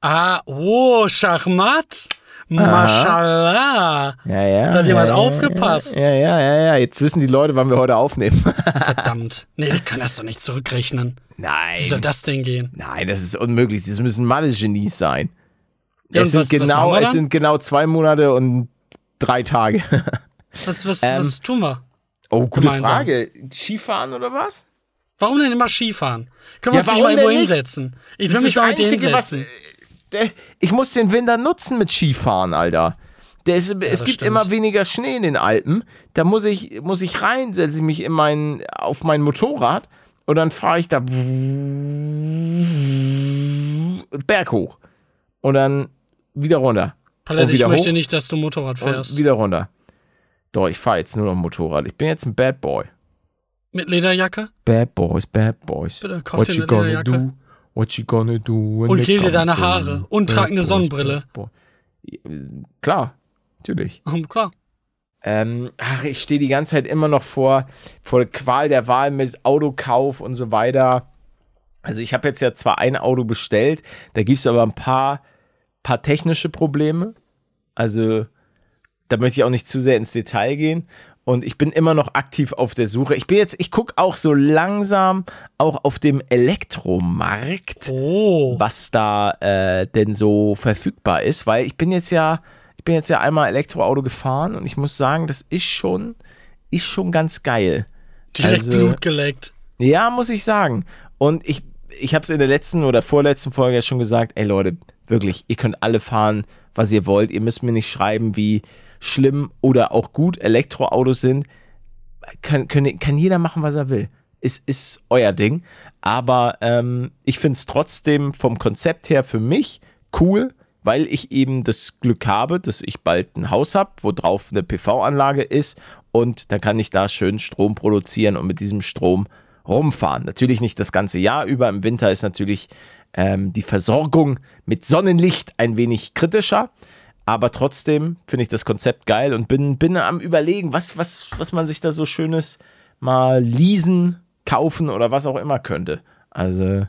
Ah, oh, Schachmatt. Mashallah. Ja, ja. Da hat jemand ja, aufgepasst. Ja, ja, ja, ja. Jetzt wissen die Leute, wann wir heute aufnehmen. Verdammt. <laughs> Nee, die können das doch nicht zurückrechnen. Nein. Wie soll das denn gehen? Nein, das ist unmöglich. Das müssen Mathe-Genies sein. Ja, es, sind was- was genau, wir es sind genau zwei Monate und drei Tage. Was, was, Ähm, was tun wir? Oh, gute Gemeinsam. Frage. Skifahren oder was? Warum denn immer Skifahren? Können wir Ja, uns nicht mal irgendwo nicht? hinsetzen? Ich will mich mal mit dir Einzige, was- hinsetzen. Der- Ich muss den Winter nutzen mit Skifahren, Alter. Ist, es das gibt stimmt. immer weniger Schnee in den Alpen. Da muss ich, muss ich rein, setze ich mich in mein, auf mein Motorrad und dann fahre ich da Berg hoch. Und dann wieder runter. Palette, ich möchte nicht, dass du Motorrad fährst. wieder runter. Doch, ich fahre jetzt nur noch Motorrad. Ich bin jetzt ein Bad Boy. Mit Lederjacke? Bad Boys, Bad Boys. Bitte, kauf What dir you eine gonna Lederjacke. What you gonna do? Und gel dir deine Haare. Und trag eine Sonnenbrille. Boy. Klar, natürlich. <laughs> Klar. Ähm, ach, ich stehe die ganze Zeit immer noch vor, vor der Qual der Wahl mit Autokauf und so weiter. Also ich habe jetzt ja zwar ein Auto bestellt, da gibt es aber ein paar, paar technische Probleme. Also da möchte ich auch nicht zu sehr ins Detail gehen. Und ich bin immer noch aktiv auf der Suche. Ich bin jetzt, ich gucke auch so langsam auch auf dem Elektromarkt Oh. was da äh, denn so verfügbar ist, weil ich bin jetzt ja, ich bin jetzt ja einmal Elektroauto gefahren und ich muss sagen, das ist schon, ist schon ganz geil. Direkt also- Blut geleckt. Ja, muss ich sagen. Und ich, ich habe es in der letzten oder vorletzten Folge ja schon gesagt, ey Leute, wirklich, ihr könnt alle fahren, was ihr wollt. Ihr müsst mir nicht schreiben, wie schlimm oder auch gut Elektroautos sind. Kann, können, kann jeder machen, was er will. Ist, ist euer Ding. Aber ähm, ich finde es trotzdem vom Konzept her für mich cool, weil ich eben das Glück habe, dass ich bald ein Haus habe, wo drauf eine PV-Anlage ist und dann kann ich da schön Strom produzieren und mit diesem Strom rumfahren. Natürlich nicht das ganze Jahr über. Im Winter ist natürlich ähm, die Versorgung mit Sonnenlicht ein wenig kritischer. Aber trotzdem finde ich das Konzept geil und bin, bin am überlegen, was, was, was man sich da so schönes mal leasen, kaufen oder was auch immer könnte. Also,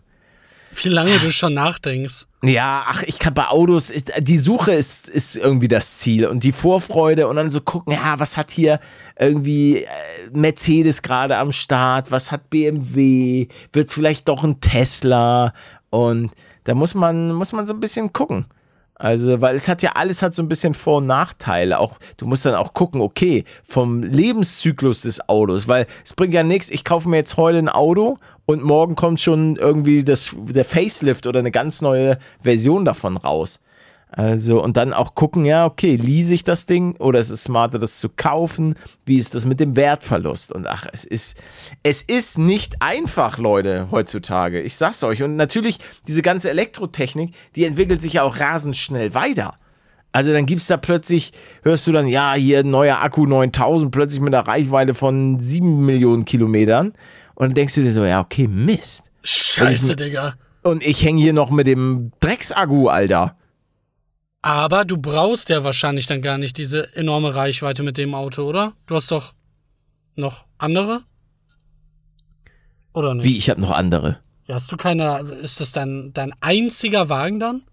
Wie lange du schon nachdenkst. ja, ach, ich kann bei Autos, die Suche ist, ist irgendwie das Ziel und die Vorfreude und dann so gucken, ja, was hat hier irgendwie äh, Mercedes gerade am Start, was hat BMW, wird es vielleicht doch ein Tesla und da muss man, muss man so ein bisschen gucken. Also, weil es hat ja alles hat so ein bisschen Vor- und Nachteile. Auch du musst dann auch gucken, okay, vom Lebenszyklus des Autos, weil es bringt ja nichts. Ich kaufe mir jetzt heute ein Auto und morgen kommt schon irgendwie das, der Facelift oder eine ganz neue Version davon raus. Also, und dann auch gucken, ja, okay, lease ich das Ding oder ist es smarter, das zu kaufen? Wie ist das mit dem Wertverlust? Und ach, es ist, es ist nicht einfach, Leute, heutzutage. Ich sag's euch. Und natürlich, diese ganze Elektrotechnik, die entwickelt sich ja auch rasend schnell weiter. Also dann gibt's da plötzlich, hörst du dann, ja, hier ein neuer Akku 9000, plötzlich mit einer Reichweite von 7 Millionen Kilometern. Und dann denkst du dir so, ja, okay, Mist. Scheiße, Digga. Und ich hänge hier noch mit dem Drecksakku, Alter. Aber du brauchst ja wahrscheinlich dann gar nicht diese enorme Reichweite mit dem Auto, oder? Du hast doch noch andere? Oder nicht? Wie, ich habe noch andere. Ja, hast du keine. Ist das dein, dein einziger Wagen dann?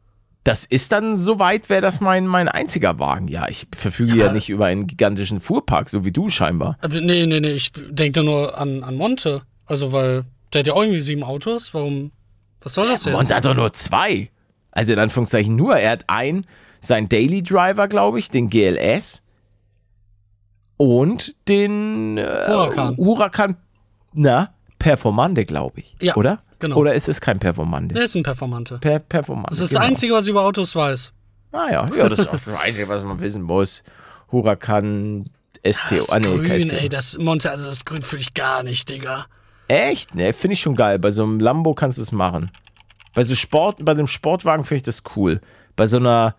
Das ist dann soweit, wäre das mein, mein einziger Wagen. Ja, ich verfüge ja. Ja. nicht über einen gigantischen Fuhrpark, so wie du scheinbar. Aber nee, nee, nee, ich denke da nur an, an Monte. Also, weil der hat ja auch irgendwie sieben Autos. Warum? Was soll das jetzt? Und er hat doch nur zwei. Also in Anführungszeichen nur. Er hat einen, sein Daily Driver, glaube ich, den GLS. Und den äh, Huracan. Huracan, na, Performante, glaube ich. Ja, Oder? genau. Oder ist es kein Performante? Der ist ein Performante. Per Performante. Das ist genau. das Einzige, was ich über Autos weiß. Ah ja, ja, das ist auch das Einzige, was man wissen muss. Huracan STO. Das ah, nee, Grün, STO. ey, das Monte, also das Grün fühle ich gar nicht, Digga. Echt? Ne, finde ich schon geil. Bei so einem Lambo kannst du es machen. Bei so Sport, bei dem Sportwagen finde ich das cool. Bei so einer,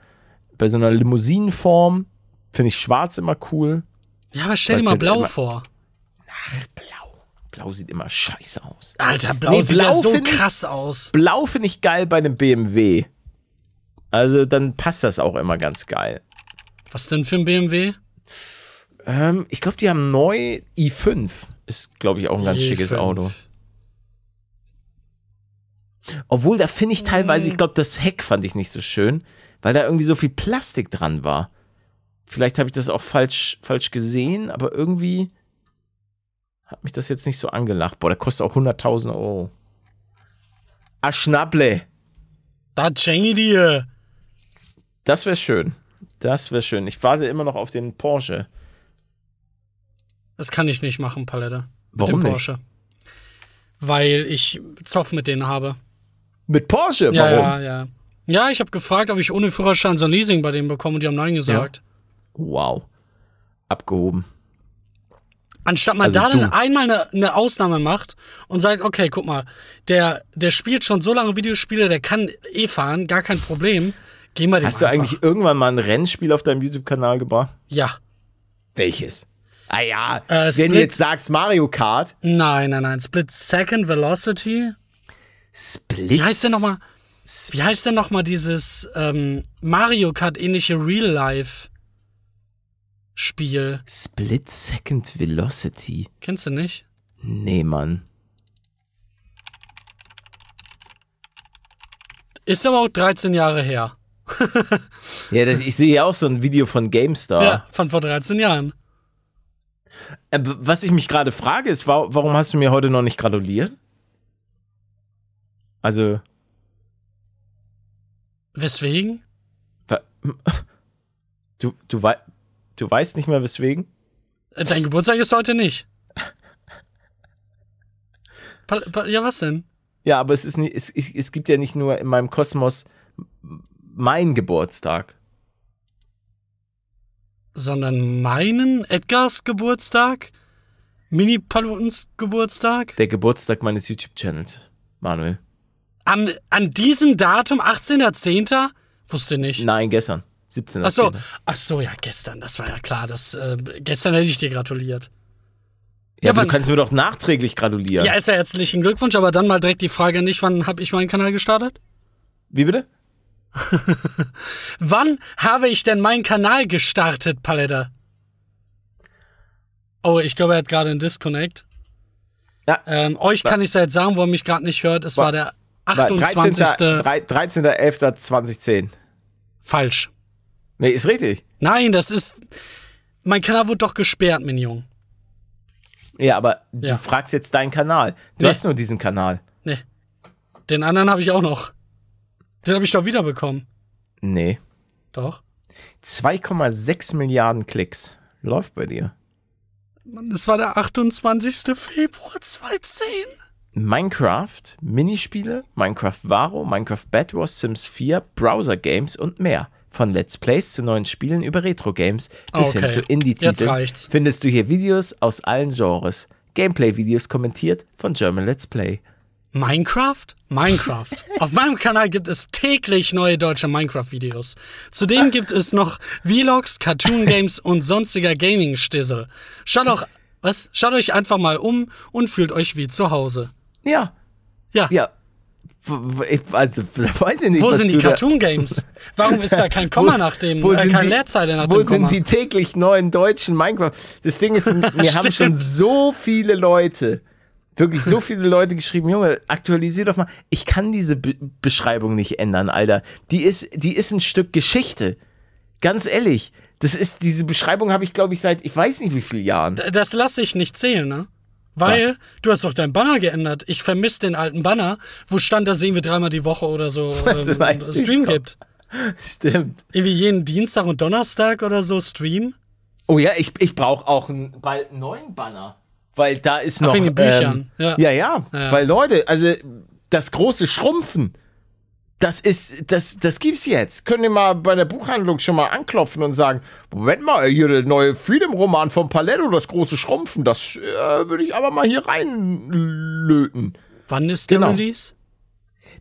bei so einer Limousinenform finde ich schwarz immer cool. Ja, aber stell dir mal ja blau vor. Blau. Blau sieht immer scheiße aus. Alter, blau Nee, sieht ja blau so find ich- krass aus. Blau finde ich geil bei einem BMW. Also dann passt das auch immer ganz geil. Was denn für ein BMW? Ähm, ich glaube, die haben neu i5. Ist, glaube ich, auch ein ganz schickes E5. Auto. Obwohl, da finde ich teilweise, ich glaube, das Heck fand ich nicht so schön, weil da irgendwie so viel Plastik dran war. Vielleicht habe ich das auch falsch, falsch gesehen, aber irgendwie hat mich das jetzt nicht so angelacht. Boah, der kostet auch 100.000 Euro. Ah, Schnapple. Da schenke dir. Das wäre schön. Das wäre schön. Ich warte immer noch auf den Porsche. Das kann ich nicht machen, Palette. Mit Warum dem nicht? Porsche. Weil ich Zoff mit denen habe. Mit Porsche? Warum? Ja, ja, ja. Ja, ich habe gefragt, ob ich ohne Führerschein so ein Leasing bei denen bekomme und die haben Nein gesagt. Wow. Abgehoben. Anstatt man Also da du. dann einmal eine, eine Ausnahme macht und sagt, okay, guck mal, der, der spielt schon so lange Videospiele, der kann eh fahren, gar kein Problem. Gehen wir dem Hast du einfach. eigentlich irgendwann mal ein Rennspiel auf deinem YouTube-Kanal gebracht? Ja. Welches? Ah ja, Äh, wenn Split- du jetzt sagst Mario Kart. Nein, nein, nein. Split Second Velocity. Split. Wie heißt denn nochmal? Wie heißt denn nochmal dieses ähm, Mario Kart ähnliche Real Life Spiel? Split Second Velocity. Kennst du nicht? Nee, Mann. Ist aber auch 13 Jahre her. <laughs> Ja, das, ich sehe ja auch so ein Video von GameStar. Ja, von vor 13 Jahren. Äh, Was ich mich gerade frage, ist, wa- warum hast du mir heute noch nicht gratuliert? Also, Weswegen? du, du, wei du weißt nicht mehr weswegen? Äh, Dein Geburtstag ist heute nicht. Ja, was denn? Ja, aber es, ist nicht, es, es, gibt ja nicht nur in meinem Kosmos m- mein Geburtstag. Sondern meinen Edgars Geburtstag? Mini Palutens Geburtstag? Der Geburtstag meines YouTube-Channels, Manuel. An, an diesem Datum, 18.10.? Wusste nicht. Nein, gestern. 17. Ach so, ach so, ja, gestern, das war ja klar. Das, äh, gestern hätte ich dir gratuliert. Ja, Ja, du kannst mir doch nachträglich gratulieren. Ja, ist ja herzlichen Glückwunsch, aber dann mal direkt die Frage an dich, wann habe ich meinen Kanal gestartet? Wie bitte? <laughs> Wann habe ich denn meinen Kanal gestartet, Paletta? Oh, ich glaube, er hat gerade einen Disconnect. Ja. Ähm, euch kann ich seit sagen, wo er mich gerade nicht hört. Es war, der 28. 13. 13.11.2010. Falsch. Nee, ist richtig. Nein, das ist. Mein Kanal wurde doch gesperrt, mein Junge. Ja, aber du Ja. fragst jetzt deinen Kanal. Du Nee. hast nur diesen Kanal. Nee. Den anderen habe ich auch noch. Den habe ich doch wiederbekommen. Nee. Doch. 2,6 Milliarden Klicks. Läuft bei dir. Mann, das war der 28. Februar 2010. Minecraft, Minispiele, Minecraft Varo, Minecraft Bed Wars, Sims 4, Browser Games und mehr. Von Let's Plays zu neuen Spielen über Retro Games bis Okay, hin zu Indie-Titeln findest du hier Videos aus allen Genres. Gameplay-Videos kommentiert von German Let's Play. Minecraft? Minecraft. <laughs> Auf meinem Kanal gibt es täglich neue deutsche Minecraft-Videos. Zudem gibt es noch Vlogs, Cartoon-Games <laughs> und sonstiger Gaming-Stissel. Schaut doch, was? Schaut euch einfach mal um und fühlt euch wie zu Hause. Ja, Ja. ja. Also, <laughs> weiß ich nicht. Wo sind die du da- Cartoon-Games? Warum ist da kein <laughs> Komma nach dem, Wo äh, sind keine die- Leerzeile nach Wo dem Komma? sind die täglich neuen deutschen Minecraft? Das Ding ist, <laughs> mir haben schon so viele Leute, wirklich so viele Leute geschrieben, Junge, aktualisier doch mal. Ich kann diese Be Beschreibung nicht ändern, Alter. Die ist, die ist ein Stück Geschichte. Ganz ehrlich. Das ist, diese Beschreibung habe ich, glaube ich, seit, ich weiß nicht wie vielen Jahren. Das lasse ich nicht zählen, ne? Weil Was? du hast doch deinen Banner geändert. Ich vermisse den alten Banner, wo stand, dass es irgendwie dreimal die Woche oder so <laughs> ähm, Stream gibt. Stimmt. Irgendwie jeden Dienstag und Donnerstag oder so Stream. Oh ja, ich, ich brauche auch einen, bald einen neuen Banner. Weil da ist noch. wegen den Büchern, Ähm, ja. ja. ja, Ja. Weil Leute, also das große Schrumpfen, Das ist, das, das gibt's jetzt. Könnt ihr mal bei der Buchhandlung schon mal anklopfen und sagen, Moment mal, hier der neue Freedom-Roman von Paletto, das große Schrumpfen, das äh, würde ich aber mal hier reinlöten. Wann ist der Genau. Release?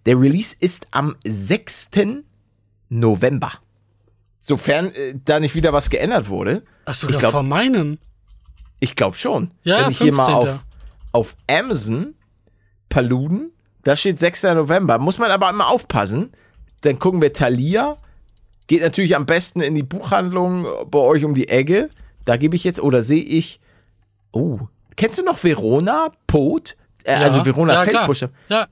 Der Release ist am 6. November. Sofern äh, da nicht wieder was geändert wurde. Ach, Ich glaub- vor meinem. Ich glaube schon. Ja, Wenn ich hier mal 15.. auf, auf Amazon, Paluden, da steht 6. November. Muss man aber immer aufpassen. Dann gucken wir Thalia. Geht natürlich am besten in die Buchhandlung bei euch um die Ecke. Da gebe ich jetzt, oder sehe ich, oh, kennst du noch Verona Pot? Äh, Also Verona ja, klar. Feldbusch. Ja,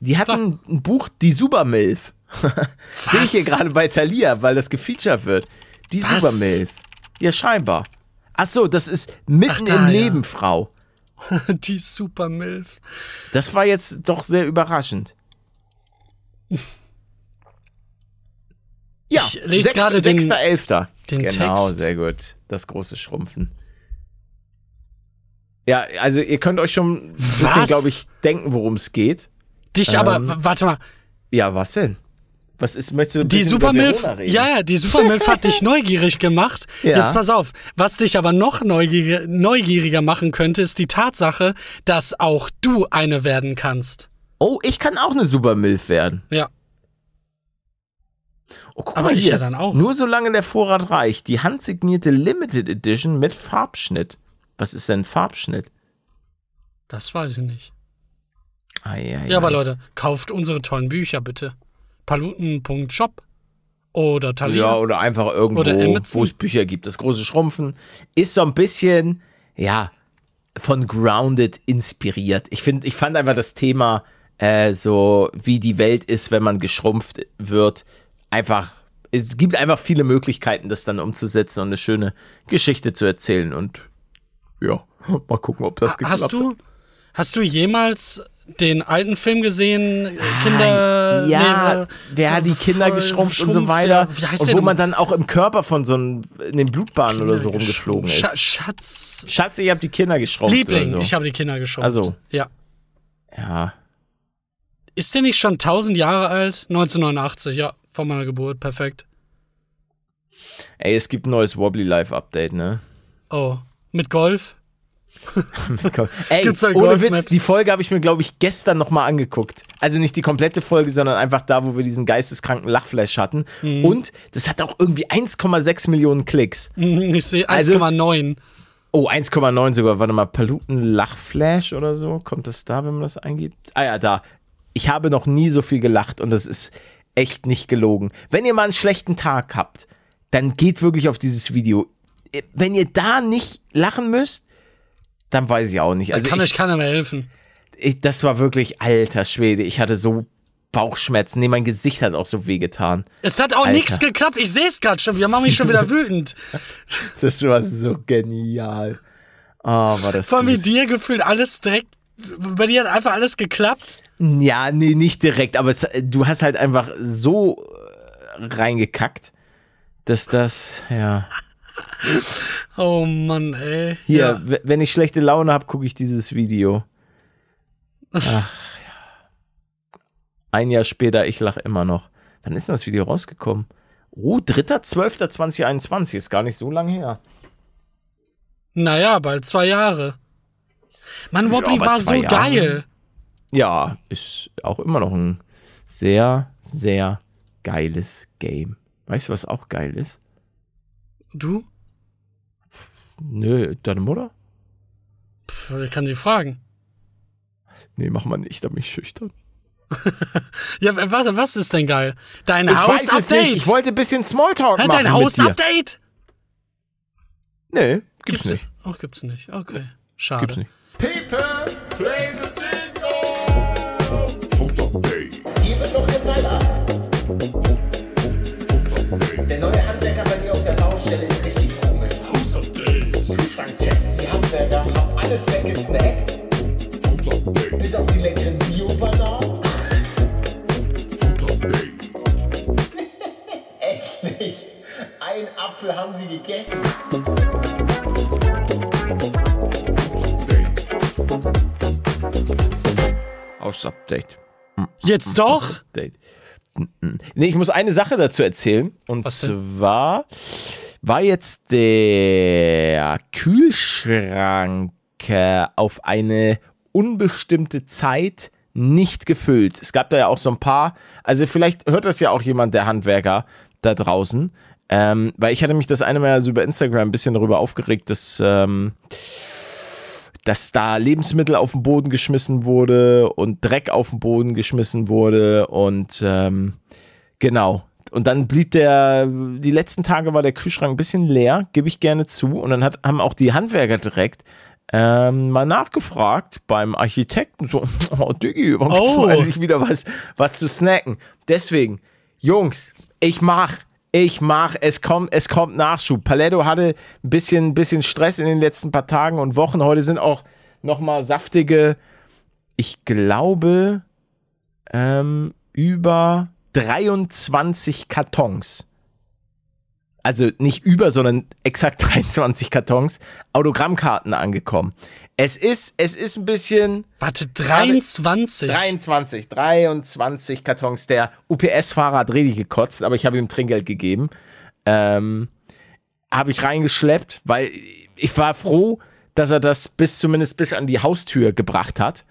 Die hatten ein Buch, Die Supermilf. <laughs> Sehe ich hier gerade bei Thalia, weil das gefeatured wird. Die Was? Supermilf. Ja, scheinbar. Ach so, das ist mitten Ach, da, im ja. Leben, Frau. <laughs> die Super Milf. Das war jetzt doch sehr überraschend. Ja, Ich lese gerade den- 6.11. den Genau, Text. sehr gut. Das große Schrumpfen. Ja, also ihr könnt euch schon ein bisschen, glaube ich, denken, worum es geht. Dich Ähm, aber, warte mal, Ja, was denn? Was ist, möchtest du die bisschen Super über Milf, Verona reden? ja, ja, die Super Milf hat dich <laughs> neugierig gemacht. Ja. Jetzt pass auf, was dich aber noch neugieriger, neugieriger machen könnte, ist die Tatsache, dass auch du eine werden kannst. Oh, ich kann auch eine Supermilf werden. Ja. Oh, guck Aber mal ich hier. ja dann auch. Nur solange der Vorrat reicht. Die handsignierte Limited Edition mit Farbschnitt. Was ist denn Farbschnitt? Das weiß ich nicht. Ei, ei, Ja, aber. Leute, kauft unsere tollen Bücher bitte. Paluten.shop oder Thalia. Ja, oder einfach irgendwo, wo es Bücher gibt. Das große Schrumpfen ist so ein bisschen, ja, von Grounded inspiriert. Ich finde, ich fand einfach das Thema äh, so, wie die Welt ist, wenn man geschrumpft wird, einfach. Es gibt einfach viele Möglichkeiten, das dann umzusetzen und eine schöne Geschichte zu erzählen. Und ja, <laughs> mal gucken, ob das geklappt Hast du, hat. hast du jemals den alten Film gesehen? Kinder. Ah, ja, nee, wer hat die Kinder geschrumpft und so weiter. der- Wie heißt und wo denn? man dann auch im Körper von so einem, in den Blutbahnen oder so rumgeflogen ist. Scha Schatz. Schatz, ich hab die Kinder geschrumpft. Liebling, so. ich habe die Kinder geschrumpft. Also. Ja. Ja. Ist der nicht schon 1000 Jahre alt? 1989, ja, von meiner Geburt, perfekt. Ey, es gibt ein neues Wobbly Life Update, ne? Oh, mit Golf? <laughs> Ey, ohne? Witz, die Folge habe ich mir, glaube ich, gestern nochmal angeguckt. Also nicht die komplette Folge, sondern einfach da, wo wir diesen geisteskranken Lachflash hatten. Mhm. Und das hat auch irgendwie 1,6 Millionen Klicks. Ich sehe Also- 1,9. Oh, 1,9 sogar. Warte mal, Paluten Lachflash oder so. Kommt das da, wenn man das eingibt? Ah ja, da. Ich habe noch nie so viel gelacht und das ist echt nicht gelogen. Wenn ihr mal einen schlechten Tag habt, dann geht wirklich auf dieses Video. Wenn ihr da nicht lachen müsst, dann weiß ich auch nicht. Da Also kann ich, euch keiner mehr helfen. ich, das war wirklich alter Schwede. Ich hatte so Bauchschmerzen. Nee, mein Gesicht hat auch so wehgetan. Es hat auch nichts geklappt. Ich sehe es gerade schon. Wir machen mich schon wieder <laughs> wütend. Das war so genial. Oh, war das wie gut. dir gefühlt alles direkt. Bei dir hat einfach alles geklappt. Ja, nee, nicht direkt, aber es, du hast halt einfach so äh, reingekackt, dass das, ja. <laughs> Oh Mann, ey. Hier, Ja. wenn ich schlechte Laune habe, gucke ich dieses Video. <laughs> Ach ja. Ein Jahr später, ich lache immer noch. Wann ist denn das Video rausgekommen? Oh, 3.12.2021, ist gar nicht so lang her. Naja, bald zwei Jahre. Mann, Wobbly aber war so Jahre. geil. Ja, ist auch immer noch ein sehr, sehr geiles Game. Weißt du, was auch geil ist? Du? Nö, deine Mutter? Pff, ich kann sie fragen. Nee, mach mal nicht, da bin ich schüchtern. <laughs> Ja, was, was ist denn geil? Dein. Haus-Update. Ich wollte ein bisschen Smalltalk Hat machen dein mit dir. Haus-Update? Nee, gibt's, nicht. Oh, gibt's nicht. Okay. Schade. Gibt's nicht. Hier wird noch geballert. Der neue Handwerker bei mir Baustelle ist richtig komisch. Kühlschrankcheck. Die Handwerker haben alles weggesnackt. Bis auf die leckeren Bio-Bananen. <laughs> Endlich. Ein Apfel haben sie gegessen. Aus Update. Jetzt doch? Update. Nee, ich muss eine Sache dazu erzählen. Und Was denn? zwar war jetzt der Kühlschrank äh, auf eine unbestimmte Zeit nicht gefüllt. Es gab da ja auch so ein paar, also vielleicht hört das ja auch jemand, der Handwerker da draußen. Ähm, weil ich hatte mich das eine Mal so über Instagram ein bisschen darüber aufgeregt, dass, ähm, dass da Lebensmittel auf den Boden geschmissen wurde und Dreck auf den Boden geschmissen wurde und ähm, genau. Und dann blieb der, die letzten Tage war der Kühlschrank ein bisschen leer, gebe ich gerne zu. Und dann hat, haben auch die Handwerker direkt ähm, mal nachgefragt beim Architekten, so, <laughs> oh Diggi, gibt's Oh. mal endlich wieder was, was zu snacken? Deswegen, Jungs, ich mach, ich mach, es kommt, es kommt Nachschub. Paletto hatte ein bisschen, bisschen Stress in den letzten paar Tagen und Wochen. Heute sind auch nochmal saftige, ich glaube, ähm, über 23 Kartons. Also nicht über, sondern exakt <laughs> 23 Kartons Autogrammkarten angekommen. Es ist, es ist ein bisschen Warte, 23? 23, 23 Kartons. Der UPS-Fahrer hat richtig gekotzt, aber ich habe ihm Trinkgeld gegeben. Ähm, habe ich reingeschleppt, weil ich war froh, dass er das bis zumindest bis an die Haustür gebracht hat.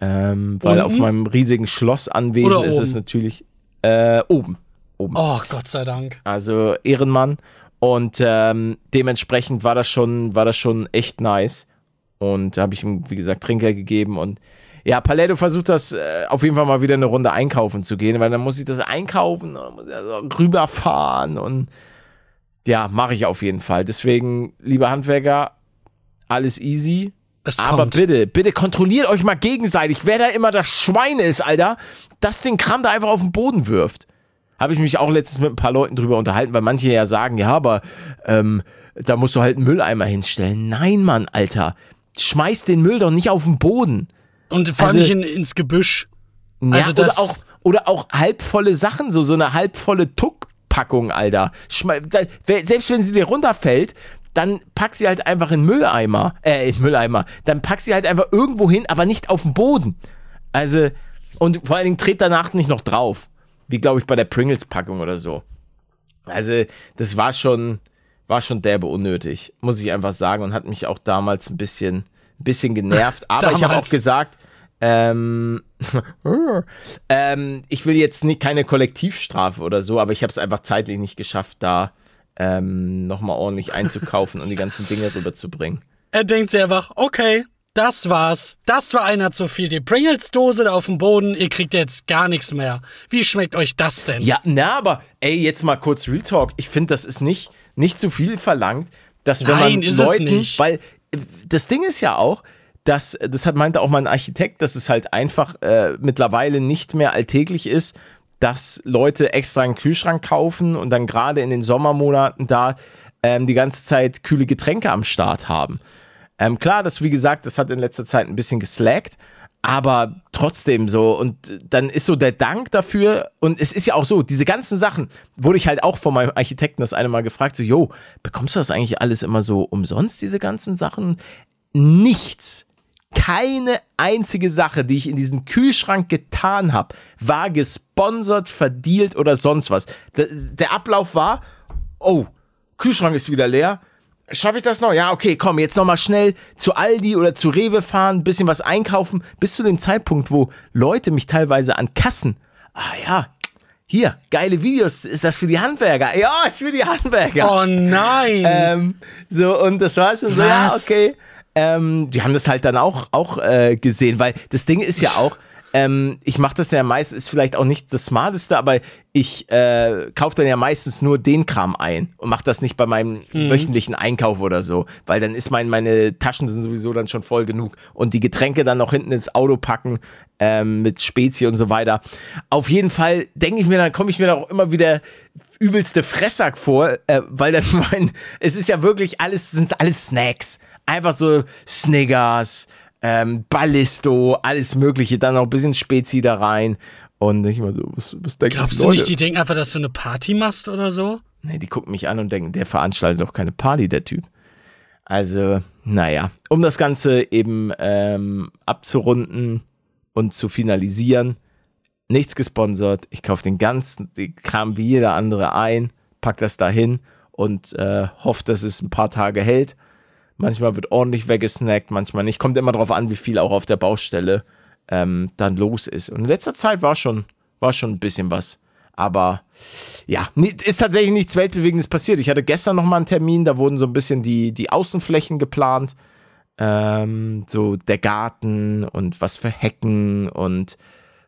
Ähm, weil Unten? auf meinem riesigen Schlossanwesen Oder ist es natürlich äh, oben. Oben. Oh, Gott sei Dank. Also Ehrenmann. Und ähm, dementsprechend war das schon, war das schon echt nice. Und da habe ich ihm, wie gesagt, Trinkgeld gegeben. Und ja, Paletto versucht das äh, auf jeden Fall mal wieder eine Runde einkaufen zu gehen, weil dann muss ich das einkaufen, ich also rüberfahren und ja, mache ich auf jeden Fall. Deswegen, liebe Handwerker, alles easy. Es Aber kommt. bitte, bitte kontrolliert euch mal gegenseitig, wer da immer das Schwein ist, Alter, das den Kram da einfach auf den Boden wirft. Habe ich mich auch letztens mit ein paar Leuten drüber unterhalten, weil manche ja sagen, ja, aber ähm, da musst du halt einen Mülleimer hinstellen. Nein, Mann, Alter. Schmeiß den Müll doch nicht auf den Boden. Und vor allem Also- nicht in, ins Gebüsch. Ja, Also das- oder, auch, oder auch halbvolle Sachen, so, so eine halbvolle Tuckpackung, Alter. Schme da, selbst wenn sie dir runterfällt, dann pack sie halt einfach in Mülleimer, äh, in Mülleimer. Dann pack sie halt einfach irgendwo hin, aber nicht auf den Boden. Also, und vor allen Dingen dreht danach nicht noch drauf. Wie, glaube ich, bei der Pringles-Packung oder so. Also, das war schon, war schon derbe unnötig, muss ich einfach sagen. Und hat mich auch damals ein bisschen, ein bisschen genervt. <laughs> Aber ich habe auch gesagt, ähm, <laughs> ähm, ich will jetzt nicht keine Kollektivstrafe oder so, aber ich habe es einfach zeitlich nicht geschafft, da ähm, nochmal ordentlich einzukaufen und die ganzen Dinge rüberzubringen. Er denkt sich einfach, okay, das war's. Das war einer zu viel. Die Pringles-Dose da auf dem Boden, ihr kriegt jetzt gar nichts mehr. Wie schmeckt euch das denn? Ja, na, aber ey, jetzt mal kurz Real Talk. Ich finde, das ist nicht, nicht zu viel verlangt, dass wenn Nein, man ist es Leuten, nicht. weil das Ding ist ja auch, dass, das hat, meinte auch mal ein Architekt, dass es halt einfach äh, mittlerweile nicht mehr alltäglich ist, dass Leute extra einen Kühlschrank kaufen und dann gerade in den Sommermonaten da ähm, die ganze Zeit kühle Getränke am Start haben. Ähm, klar, das wie gesagt, das hat in letzter Zeit ein bisschen geslackt, aber trotzdem so. Und dann ist so der Dank dafür. Und es ist ja auch so, diese ganzen Sachen wurde ich halt auch von meinem Architekten das eine Mal gefragt: so, Jo, bekommst du das eigentlich alles immer so umsonst, diese ganzen Sachen? Nichts. Keine einzige Sache, die ich in diesen Kühlschrank getan habe, war gesponsert, verdealt oder sonst was. Der, der Ablauf war, oh, Kühlschrank ist wieder leer. Schaffe ich das noch? Ja, okay, komm, jetzt noch mal schnell zu Aldi oder zu Rewe fahren, bisschen was einkaufen, bis zu dem Zeitpunkt, wo Leute mich teilweise an Kassen, ah ja, hier, geile Videos, ist das für die Handwerker? Ja, ist für die Handwerker. Oh nein! Ähm, so, und das war schon so, ja, Was? okay. Ähm, die haben das halt dann auch, auch äh, gesehen, weil das Ding ist ja auch, ähm, ich mache das ja meistens, ist vielleicht auch nicht das Smarteste, aber ich äh, kaufe dann ja meistens nur den Kram ein und mache das nicht bei meinem wöchentlichen Einkauf oder so, weil dann ist mein, meine Taschen sind sowieso dann schon voll genug und die Getränke dann noch hinten ins Auto packen ähm, mit Spezi und so weiter. Auf jeden Fall denke ich mir, dann komme ich mir da auch immer wieder übelste Fressack vor, äh, weil dann <laughs> mein, es ist ja wirklich alles, sind alles Snacks. Einfach so Snickers, ähm, Ballisto, alles Mögliche, dann noch ein bisschen Spezi da rein. Und ich mal so, was, was denken Glaubst du nicht, die denken einfach, dass du eine Party machst oder so? Nee, die gucken mich an und denken, der veranstaltet doch keine Party, der Typ. Also, naja, um das Ganze eben ähm, abzurunden und zu finalisieren, nichts gesponsert. Ich kaufe den ganzen den Kram wie jeder andere ein, pack das dahin und äh, hoffe, dass es ein paar Tage hält. Manchmal wird ordentlich weggesnackt, manchmal nicht. Kommt immer darauf an, wie viel auch auf der Baustelle ähm, dann los ist. Und in letzter Zeit war schon, war schon ein bisschen was. Aber ja, ist tatsächlich nichts Weltbewegendes passiert. Ich hatte gestern noch mal einen Termin, da wurden so ein bisschen die, die Außenflächen geplant. Ähm, so der Garten und was für Hecken und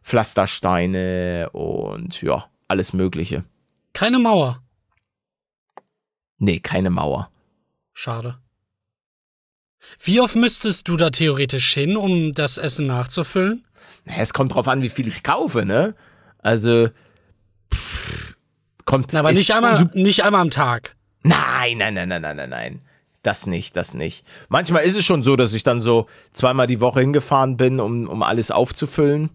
Pflastersteine und ja, alles Mögliche. Keine Mauer. Nee, keine Mauer. Schade. Wie oft müsstest du da theoretisch hin, um das Essen nachzufüllen? Es kommt drauf an, wie viel ich kaufe, ne? Also pff, kommt Na, aber nicht einmal, nicht einmal am Tag. Nein, nein, nein, nein, nein, nein, nein. Das nicht, das nicht. Manchmal ist es schon so, dass ich dann so zweimal die Woche hingefahren bin, um, um alles aufzufüllen.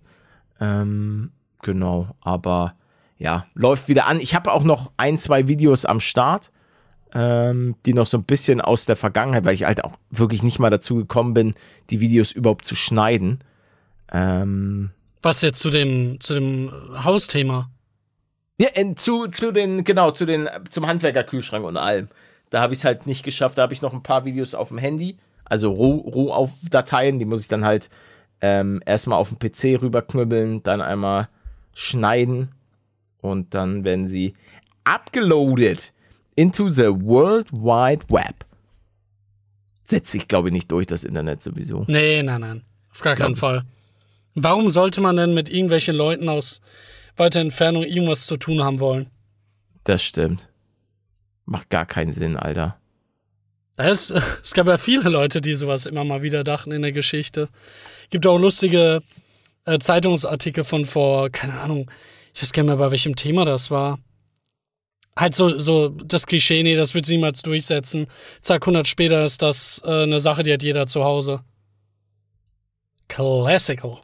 Ähm, genau, aber ja, läuft wieder an. Ich habe auch noch ein, zwei Videos am Start, ähm, die noch so ein bisschen aus der Vergangenheit, weil ich halt auch wirklich nicht mal dazu gekommen bin, die Videos überhaupt zu schneiden. Ähm, Was jetzt zu dem, zu dem Hausthema? Ja, in, zu, zu den, genau, zu den, zum Handwerkerkühlschrank und allem. Da habe ich es halt nicht geschafft. Da habe ich noch ein paar Videos auf dem Handy, also Roh- Rohaufdateien, die muss ich dann halt ähm, erstmal auf dem PC rüberknüppeln, dann einmal schneiden und dann werden sie abgeloadet into the World Wide Web. Setzt sich, glaube ich, nicht durch, das Internet sowieso. Nee, nein, nein. Auf gar keinen Fall. Warum sollte man denn mit irgendwelchen Leuten aus weiter Entfernung irgendwas zu tun haben wollen? Das stimmt. Macht gar keinen Sinn, Alter. Es, <laughs> es gab ja viele Leute, die sowas immer mal wieder dachten in der Geschichte. Gibt auch lustige äh, Zeitungsartikel von vor, keine Ahnung, ich weiß gar nicht mehr, bei welchem Thema das war. Halt so, so das Klischee, nee, das wird sie niemals durchsetzen. Zack, 100 später ist das äh, eine Sache, die hat jeder zu Hause. Classical.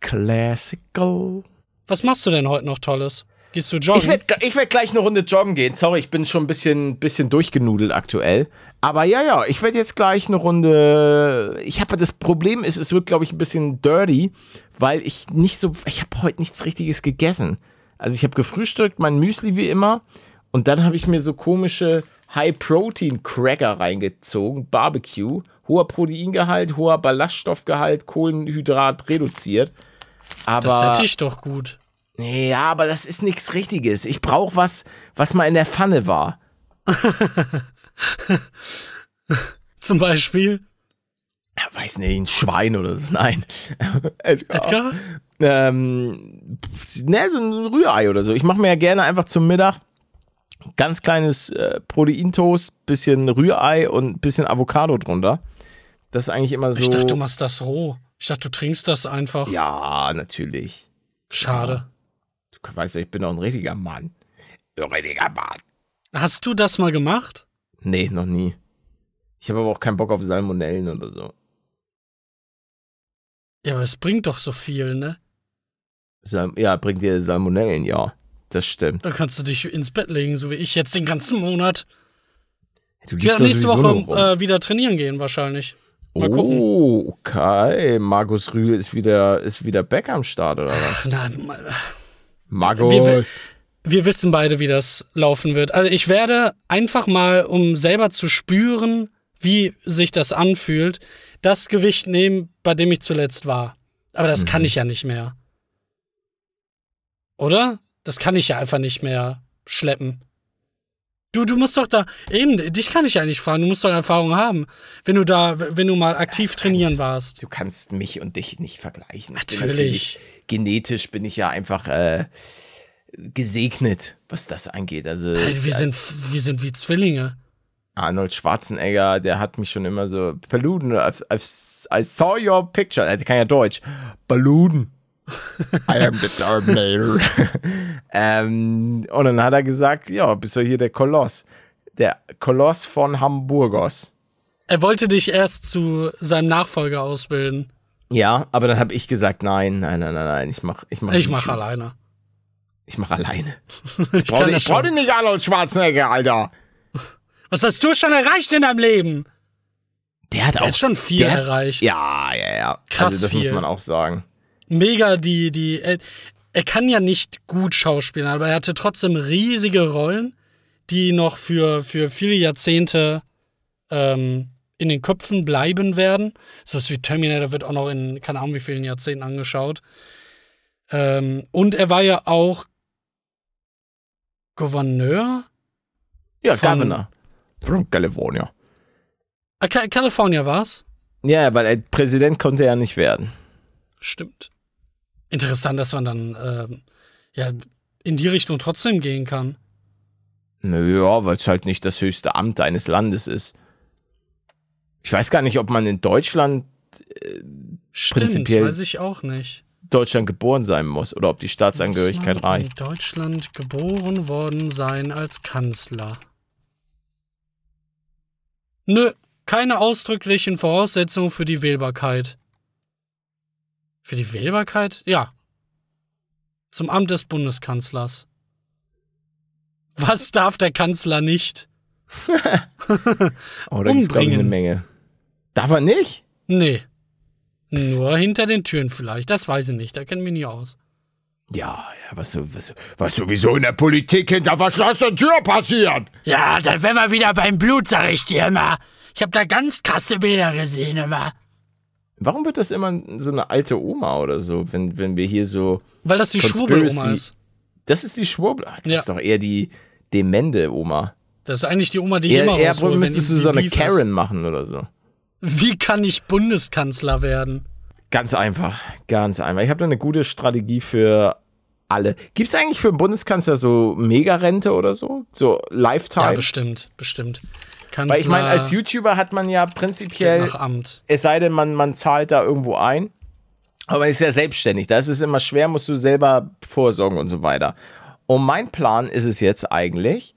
Classical. Was machst du denn heute noch Tolles? Gehst du joggen? Ich werde ich werd gleich eine Runde joggen gehen. Sorry, ich bin schon ein bisschen, bisschen durchgenudelt aktuell. Aber ja, ja, ich werde jetzt gleich eine Runde. Ich habe das Problem ist, es wird, glaube ich, ein bisschen dirty, weil ich nicht so. Ich habe heute nichts Richtiges gegessen. Also ich habe gefrühstückt, mein Müsli wie immer. Und dann habe ich mir so komische High-Protein-Cracker reingezogen. Barbecue. Hoher Proteingehalt, hoher Ballaststoffgehalt, Kohlenhydrat reduziert. Aber das hätte ich doch gut. ja, aber das ist nichts Richtiges. Ich brauche was, was mal in der Pfanne war. <laughs> Zum Beispiel. Ja, weiß nicht, ein Schwein oder so. Nein. <laughs> Edgar. Edgar? Ähm, ne, so ein Rührei oder so. Ich mache mir ja gerne einfach zum Mittag ganz kleines äh, Proteintoast, bisschen Rührei und ein bisschen Avocado drunter. Das ist eigentlich immer so. Ich dachte, du machst das roh. Ich dachte, du trinkst das einfach. ja, natürlich. Schade. Du weißt ja, ich bin doch ein richtiger Mann. Ein richtiger Mann. Hast du das mal gemacht? Nee, noch nie. Ich habe aber auch keinen Bock auf Salmonellen oder so. Ja, aber es bringt doch so viel, ne? Sal ja, bringt dir Salmonellen, ja. Das stimmt. Dann kannst du dich ins Bett legen, so wie ich jetzt den ganzen Monat. Du doch nächste Woche äh, wieder trainieren gehen, wahrscheinlich. Mal gucken. oh, okay. Markus Rühl ist wieder, ist wieder back am Start, oder was? Nein, mal- Markus. Wir- wir- wir wissen beide, wie das laufen wird. Also ich werde einfach mal, um selber zu spüren, wie sich das anfühlt, das Gewicht nehmen, bei dem ich zuletzt war. Aber das kann ich ja nicht mehr. Oder? Das kann ich ja einfach nicht mehr schleppen. Du, du musst doch da, eben, dich kann ich ja nicht fragen, du musst doch Erfahrung haben, wenn du da, wenn du mal aktiv trainieren warst. Du kannst mich und dich nicht vergleichen. Ich Bin Natürlich. natürlich. Genetisch bin ich ja einfach äh, gesegnet, was das angeht. Also Wir sind, wir sind wie Zwillinge. Arnold Schwarzenegger, der hat mich schon immer so Paluden, I've, I've, I saw your picture. Er kann ja Deutsch. Paluden. <laughs> I am the Terminator. <laughs> ähm, und dann hat er gesagt, ja, bist du hier der Koloss. Der Koloss von Hamburgos. Er wollte dich erst zu seinem Nachfolger ausbilden. Ja, aber dann habe ich gesagt, nein, nein, nein, nein, nein, ich mach, ich mach, Ich mache YouTube. alleine. Ich mach alleine. <laughs> Ich Brauch, kann ich das brauch nicht Arnold Schwarzenegger, Alter. Was hast du schon erreicht in deinem Leben? Der hat Er auch hat schon viel der hat- erreicht. Ja, ja, ja. Krass also das viel. muss man auch sagen. Mega die, die. Äh, er kann ja nicht gut schauspielen, aber er hatte trotzdem riesige Rollen, die noch für, für viele Jahrzehnte ähm, in den Köpfen bleiben werden. So was wie Terminator wird auch noch in keine Ahnung wie vielen Jahrzehnten angeschaut. Ähm, und er war ja auch Gouverneur? Ja, Von- Governor. From California. Ah, California war's? Ja, weil er Präsident konnte er nicht werden. Stimmt. Interessant, dass man dann ähm, ja in die Richtung trotzdem gehen kann. Naja, weil es halt nicht das höchste Amt eines Landes ist. Ich weiß gar nicht, ob man in Deutschland, Stimmt, Prinzipiell- weiß ich auch nicht. Deutschland geboren sein muss oder ob die Staatsangehörigkeit Muss man reicht. In Deutschland geboren worden sein als Kanzler. Nö, keine ausdrücklichen Voraussetzungen für die Wählbarkeit. Für die Wählbarkeit? Ja. Zum Amt des Bundeskanzlers. Was darf der Kanzler nicht? <laughs> Oh, da gibt's, glaub ich, eine Umbringen. Menge. Darf er nicht? Nee. Nur hinter den Türen vielleicht. Das weiß ich nicht. Da kennen wir nie aus. Ja, ja, was, was, was sowieso in der Politik hinter verschlossener Tür passiert. Ja, dann wären wir wieder beim Blut, sag ich dir immer. Ich hab da ganz krasse Bilder gesehen immer. Warum wird das immer so eine alte Oma oder so, wenn, wenn wir hier so. Weil das die Schwurbeloma ist. Das ist die Schwurbel. Ach, Das Ja. ist doch eher die demente Oma. Das ist eigentlich die Oma, die ich Eher, immer eher raushole, müsstest du so eine Karen machen oder so. Ist. Wie kann ich Bundeskanzler werden? Ganz einfach, ganz einfach. Ich habe da eine gute Strategie für alle. Gibt es eigentlich für einen Bundeskanzler so Mega-Rente oder so? So Ja, Lifetime? bestimmt, bestimmt. Kanzler Weil ich meine, als YouTuber hat man ja prinzipiell, nach Amt. es sei denn, man, man zahlt da irgendwo ein. Aber man ist ja selbstständig. Da ist es immer schwer, musst du selber vorsorgen und so weiter. Und mein Plan ist es jetzt eigentlich,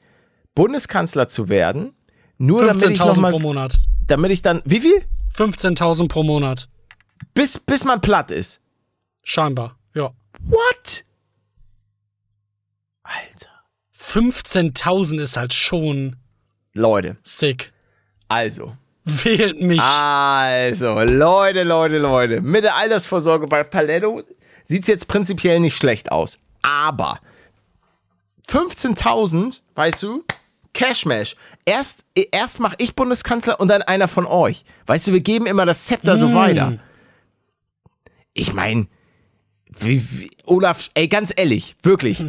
Bundeskanzler zu werden, nur damit ich noch 15.000 mal, pro Monat. damit ich dann, wie viel? 15.000 pro Monat. Bis, bis man platt ist. Scheinbar, ja. What? Alter. 15.000 ist halt schon Leute, sick. also. Wählt mich. Also, Leute, Leute, Leute. Mit der Altersvorsorge bei Paletto sieht es jetzt prinzipiell nicht schlecht aus. Aber 15.000, weißt du, Cashmash. Erst, erst mache ich Bundeskanzler und dann einer von euch. Weißt du, wir geben immer das Zepter so weiter. Ich meine, Olaf, ey, ganz ehrlich, wirklich.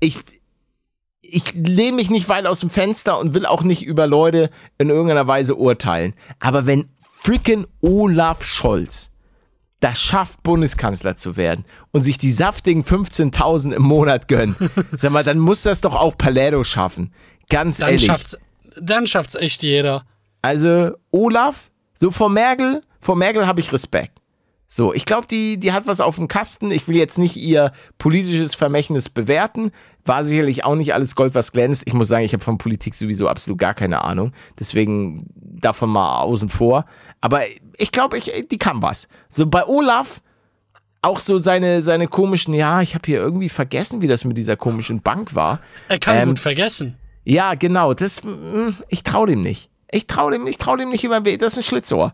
Ich, ich lehne mich nicht weit aus dem Fenster und will auch nicht über Leute in irgendeiner Weise urteilen. Aber wenn frickin' Olaf Scholz das schafft, Bundeskanzler zu werden und sich die saftigen 15.000 im Monat gönnt, <laughs> sag mal, dann muss das doch auch Paletto schaffen. Ganz dann ehrlich. schafft's, dann schafft's echt jeder. Also Olaf, so vor Merkel, vor Merkel habe ich Respekt. So, ich glaube, die, die hat was auf dem Kasten. Ich will jetzt nicht ihr politisches Vermächtnis bewerten. War sicherlich auch nicht alles Gold, was glänzt. Ich muss sagen, ich habe von Politik sowieso absolut gar keine Ahnung. Deswegen davon mal außen vor. Aber ich glaube, ich, die kann was. So bei Olaf, auch so seine, seine komischen, ja, ich habe hier irgendwie vergessen, wie das mit dieser komischen Bank war. Er kann Ähm, gut vergessen. Ja, genau. Das, mm, ich traue dem nicht. Ich traue dem, ich trau dem nicht über den Weg. Das ist ein Schlitzohr.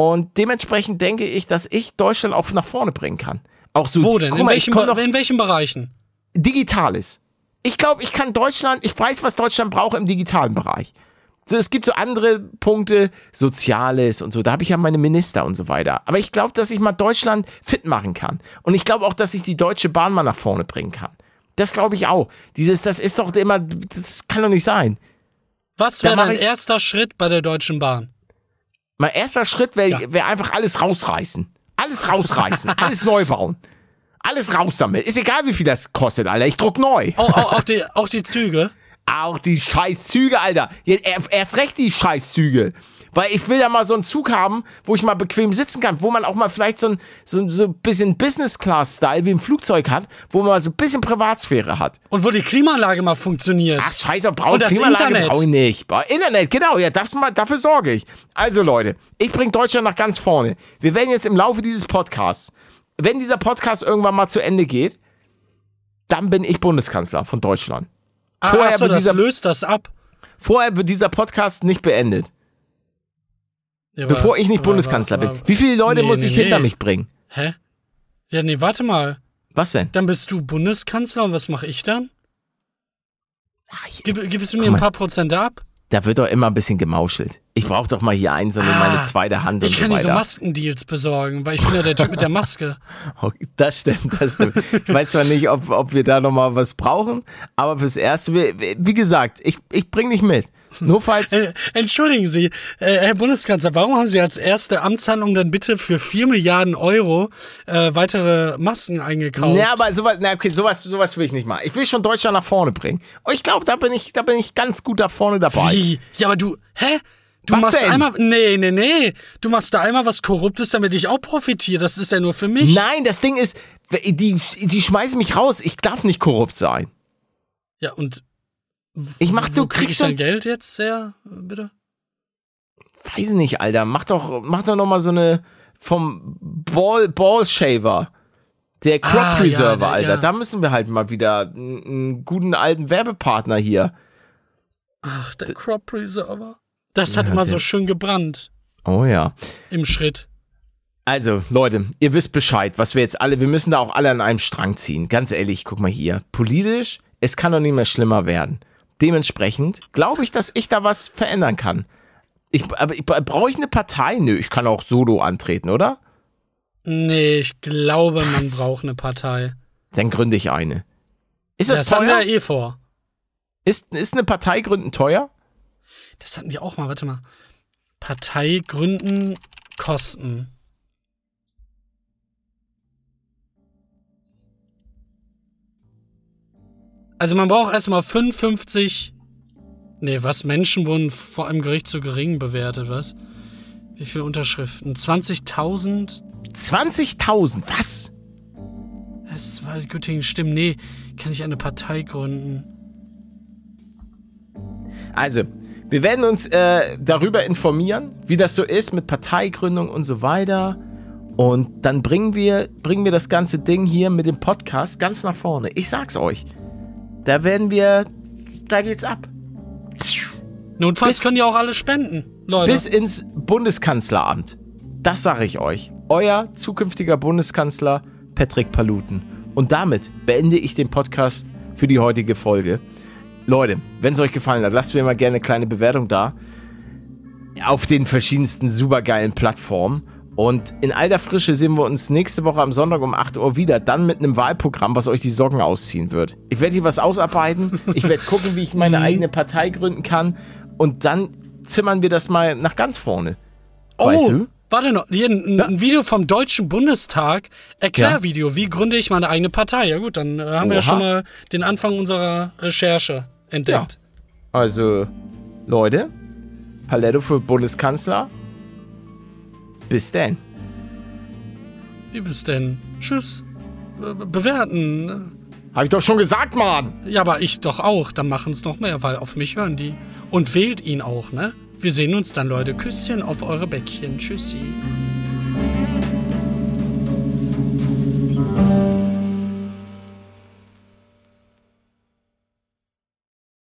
Und dementsprechend denke ich, dass ich Deutschland auch nach vorne bringen kann. Auch so. Wo denn? Guck In mal, welchen, in welchen Bereichen? Digitales. Ich glaube, ich kann Deutschland, ich weiß, was Deutschland braucht im digitalen Bereich. So, es gibt so andere Punkte, Soziales und so, da habe ich ja meine Minister und so weiter. Aber ich glaube, dass ich mal Deutschland fit machen kann. Und ich glaube auch, dass ich die Deutsche Bahn mal nach vorne bringen kann. Das glaube ich auch. Dieses, das ist doch immer, das kann doch nicht sein. Was wäre dein erster Schritt bei der Deutschen Bahn? Mein erster Schritt wäre Ja. wär einfach alles rausreißen. Alles rausreißen. <laughs> alles neu bauen. Alles raus damit. Ist egal, wie viel das kostet, Alter. Ich druck neu. Auch, auch, auch, die, auch die Züge? Auch die scheiß Züge, Alter. Er- erst recht die scheiß Züge. Weil ich will ja mal so einen Zug haben, wo ich mal bequem sitzen kann, wo man auch mal vielleicht so ein, so, so ein bisschen Business-Class-Style wie im Flugzeug hat, wo man so ein bisschen Privatsphäre hat. Und wo die Klimaanlage mal funktioniert. Ach, scheiße, brauche Und das Internet. brauche ich nicht. Internet, genau, ja, das, mal- dafür sorge ich. Also, Leute, ich bringe Deutschland nach ganz vorne. Wir werden jetzt im Laufe dieses Podcasts, wenn dieser Podcast irgendwann mal zu Ende geht, dann bin ich Bundeskanzler von Deutschland. ah, vorher achso, wird das dieser- löst das ab. Vorher wird dieser Podcast nicht beendet, Ja, aber- bevor ich nicht aber- Bundeskanzler aber- bin. Wie viele Leute Nee, muss nee, ich nee. hinter mich bringen? Hä? Ja, nee, warte mal. Was denn? Dann bist du Bundeskanzler und was mache ich dann? Ach, ich, Gib, gibst du mir ein paar Prozent ab? da wird doch immer ein bisschen gemauschelt. Ich brauche doch mal hier einen, sondern meine zweite Hand Ah, Ich und kann so dir so. Maskendeals besorgen, weil ich bin ja der Typ mit der Maske. <laughs> Okay, Das stimmt, das stimmt. Ich weiß zwar nicht, ob, ob wir da nochmal was brauchen, aber fürs Erste, wie, wie gesagt, ich, ich bring dich mit. Nur falls. <laughs> Äh, entschuldigen Sie, äh, Herr Bundeskanzler, warum haben Sie als erste Amtshandlung dann bitte für 4 Milliarden Euro äh, weitere Masken eingekauft? Ja, aber sowas, na okay, sowas, sowas will ich nicht machen. Ich will schon Deutschland nach vorne bringen. Und ich glaube, da bin ich, da bin ich ganz gut da vorne dabei. Wie? Ja, aber du, hä? Du Was machst denn? einmal, nee, nee, nee. Du machst da einmal was Korruptes, damit ich auch profitiere. Das ist ja nur für mich. Nein, das Ding ist, die, die schmeißen mich raus. Ich darf nicht korrupt sein. Ja, und Ich mach, du krieg ich kriegst dein schon, Geld jetzt her, bitte? weiß nicht, Alter, mach doch, mach doch noch mal so eine vom Ball, Ball Shaver. Der Crop Ah, ja, Preserver, der- Alter. ja. Da müssen wir halt mal wieder einen, guten alten Werbepartner hier. Ach, der Crop Preserver. Das hat immer so schön gebrannt Oh ja. im Schritt. Also, Leute, ihr wisst Bescheid, was wir jetzt alle, wir müssen da auch alle an einem Strang ziehen. Ganz ehrlich, guck mal hier. Politisch, es kann doch nicht mehr schlimmer werden. Dementsprechend glaube ich, dass ich da was verändern kann. Ich, aber ich, brauche ich eine Partei? Nö, ich kann auch solo antreten, oder? Nee, ich glaube, man Was? braucht eine Partei. Dann gründe ich eine. Ist das, Das haben teuer? wir ja eh vor. Ist, ist eine Partei gründen teuer? Das hatten wir auch mal, warte mal. Partei gründen, Kosten. Also man braucht erstmal 55. Nee, was? Menschen wurden vor einem Gericht zu gering bewertet, was? Wie viele Unterschriften? 20.000? 20.000, was? Es war Göttingen, stimmt. Nee, kann ich eine Partei gründen? Also, wir werden uns äh, darüber informieren, wie das so ist mit Parteigründung und so weiter. Und dann bringen wir, bringen wir das ganze Ding hier mit dem Podcast ganz nach vorne. Ich sag's euch. Da werden wir, da geht's ab. Notfalls Bis- können ja auch alle spenden, Leute. Bis ins Bundeskanzleramt. Das sage ich euch. Euer zukünftiger Bundeskanzler Patrick Paluten. Und damit beende ich den Podcast für die heutige Folge. Leute, wenn es euch gefallen hat, lasst mir mal gerne eine kleine Bewertung da. Auf den verschiedensten supergeilen Plattformen. Und in alter Frische sehen wir uns nächste Woche am Sonntag um 8 Uhr wieder. Dann mit einem Wahlprogramm, was euch die Socken ausziehen wird. Ich werde hier was ausarbeiten. Ich werde gucken, wie ich meine <laughs> eigene Partei gründen kann. Und dann zimmern wir das mal nach ganz vorne. Oh, Weißt du? warte noch. Hier ein, ein Video vom Deutschen Bundestag. Erklärvideo. Wie gründe ich meine eigene Partei? Ja gut, dann äh, haben wir ja Oha. schon mal den Anfang unserer Recherche entdeckt. Also, Leute, Paletto für Bundeskanzler. Bis denn. Wie bist denn? Tschüss. Be bewerten. Hab ich doch schon gesagt, Mann. Ja, aber ich doch auch. Dann machen es noch mehr, weil auf mich hören die. Und wählt ihn auch, ne? Wir sehen uns dann, Leute. Küsschen auf eure Bäckchen. Tschüssi.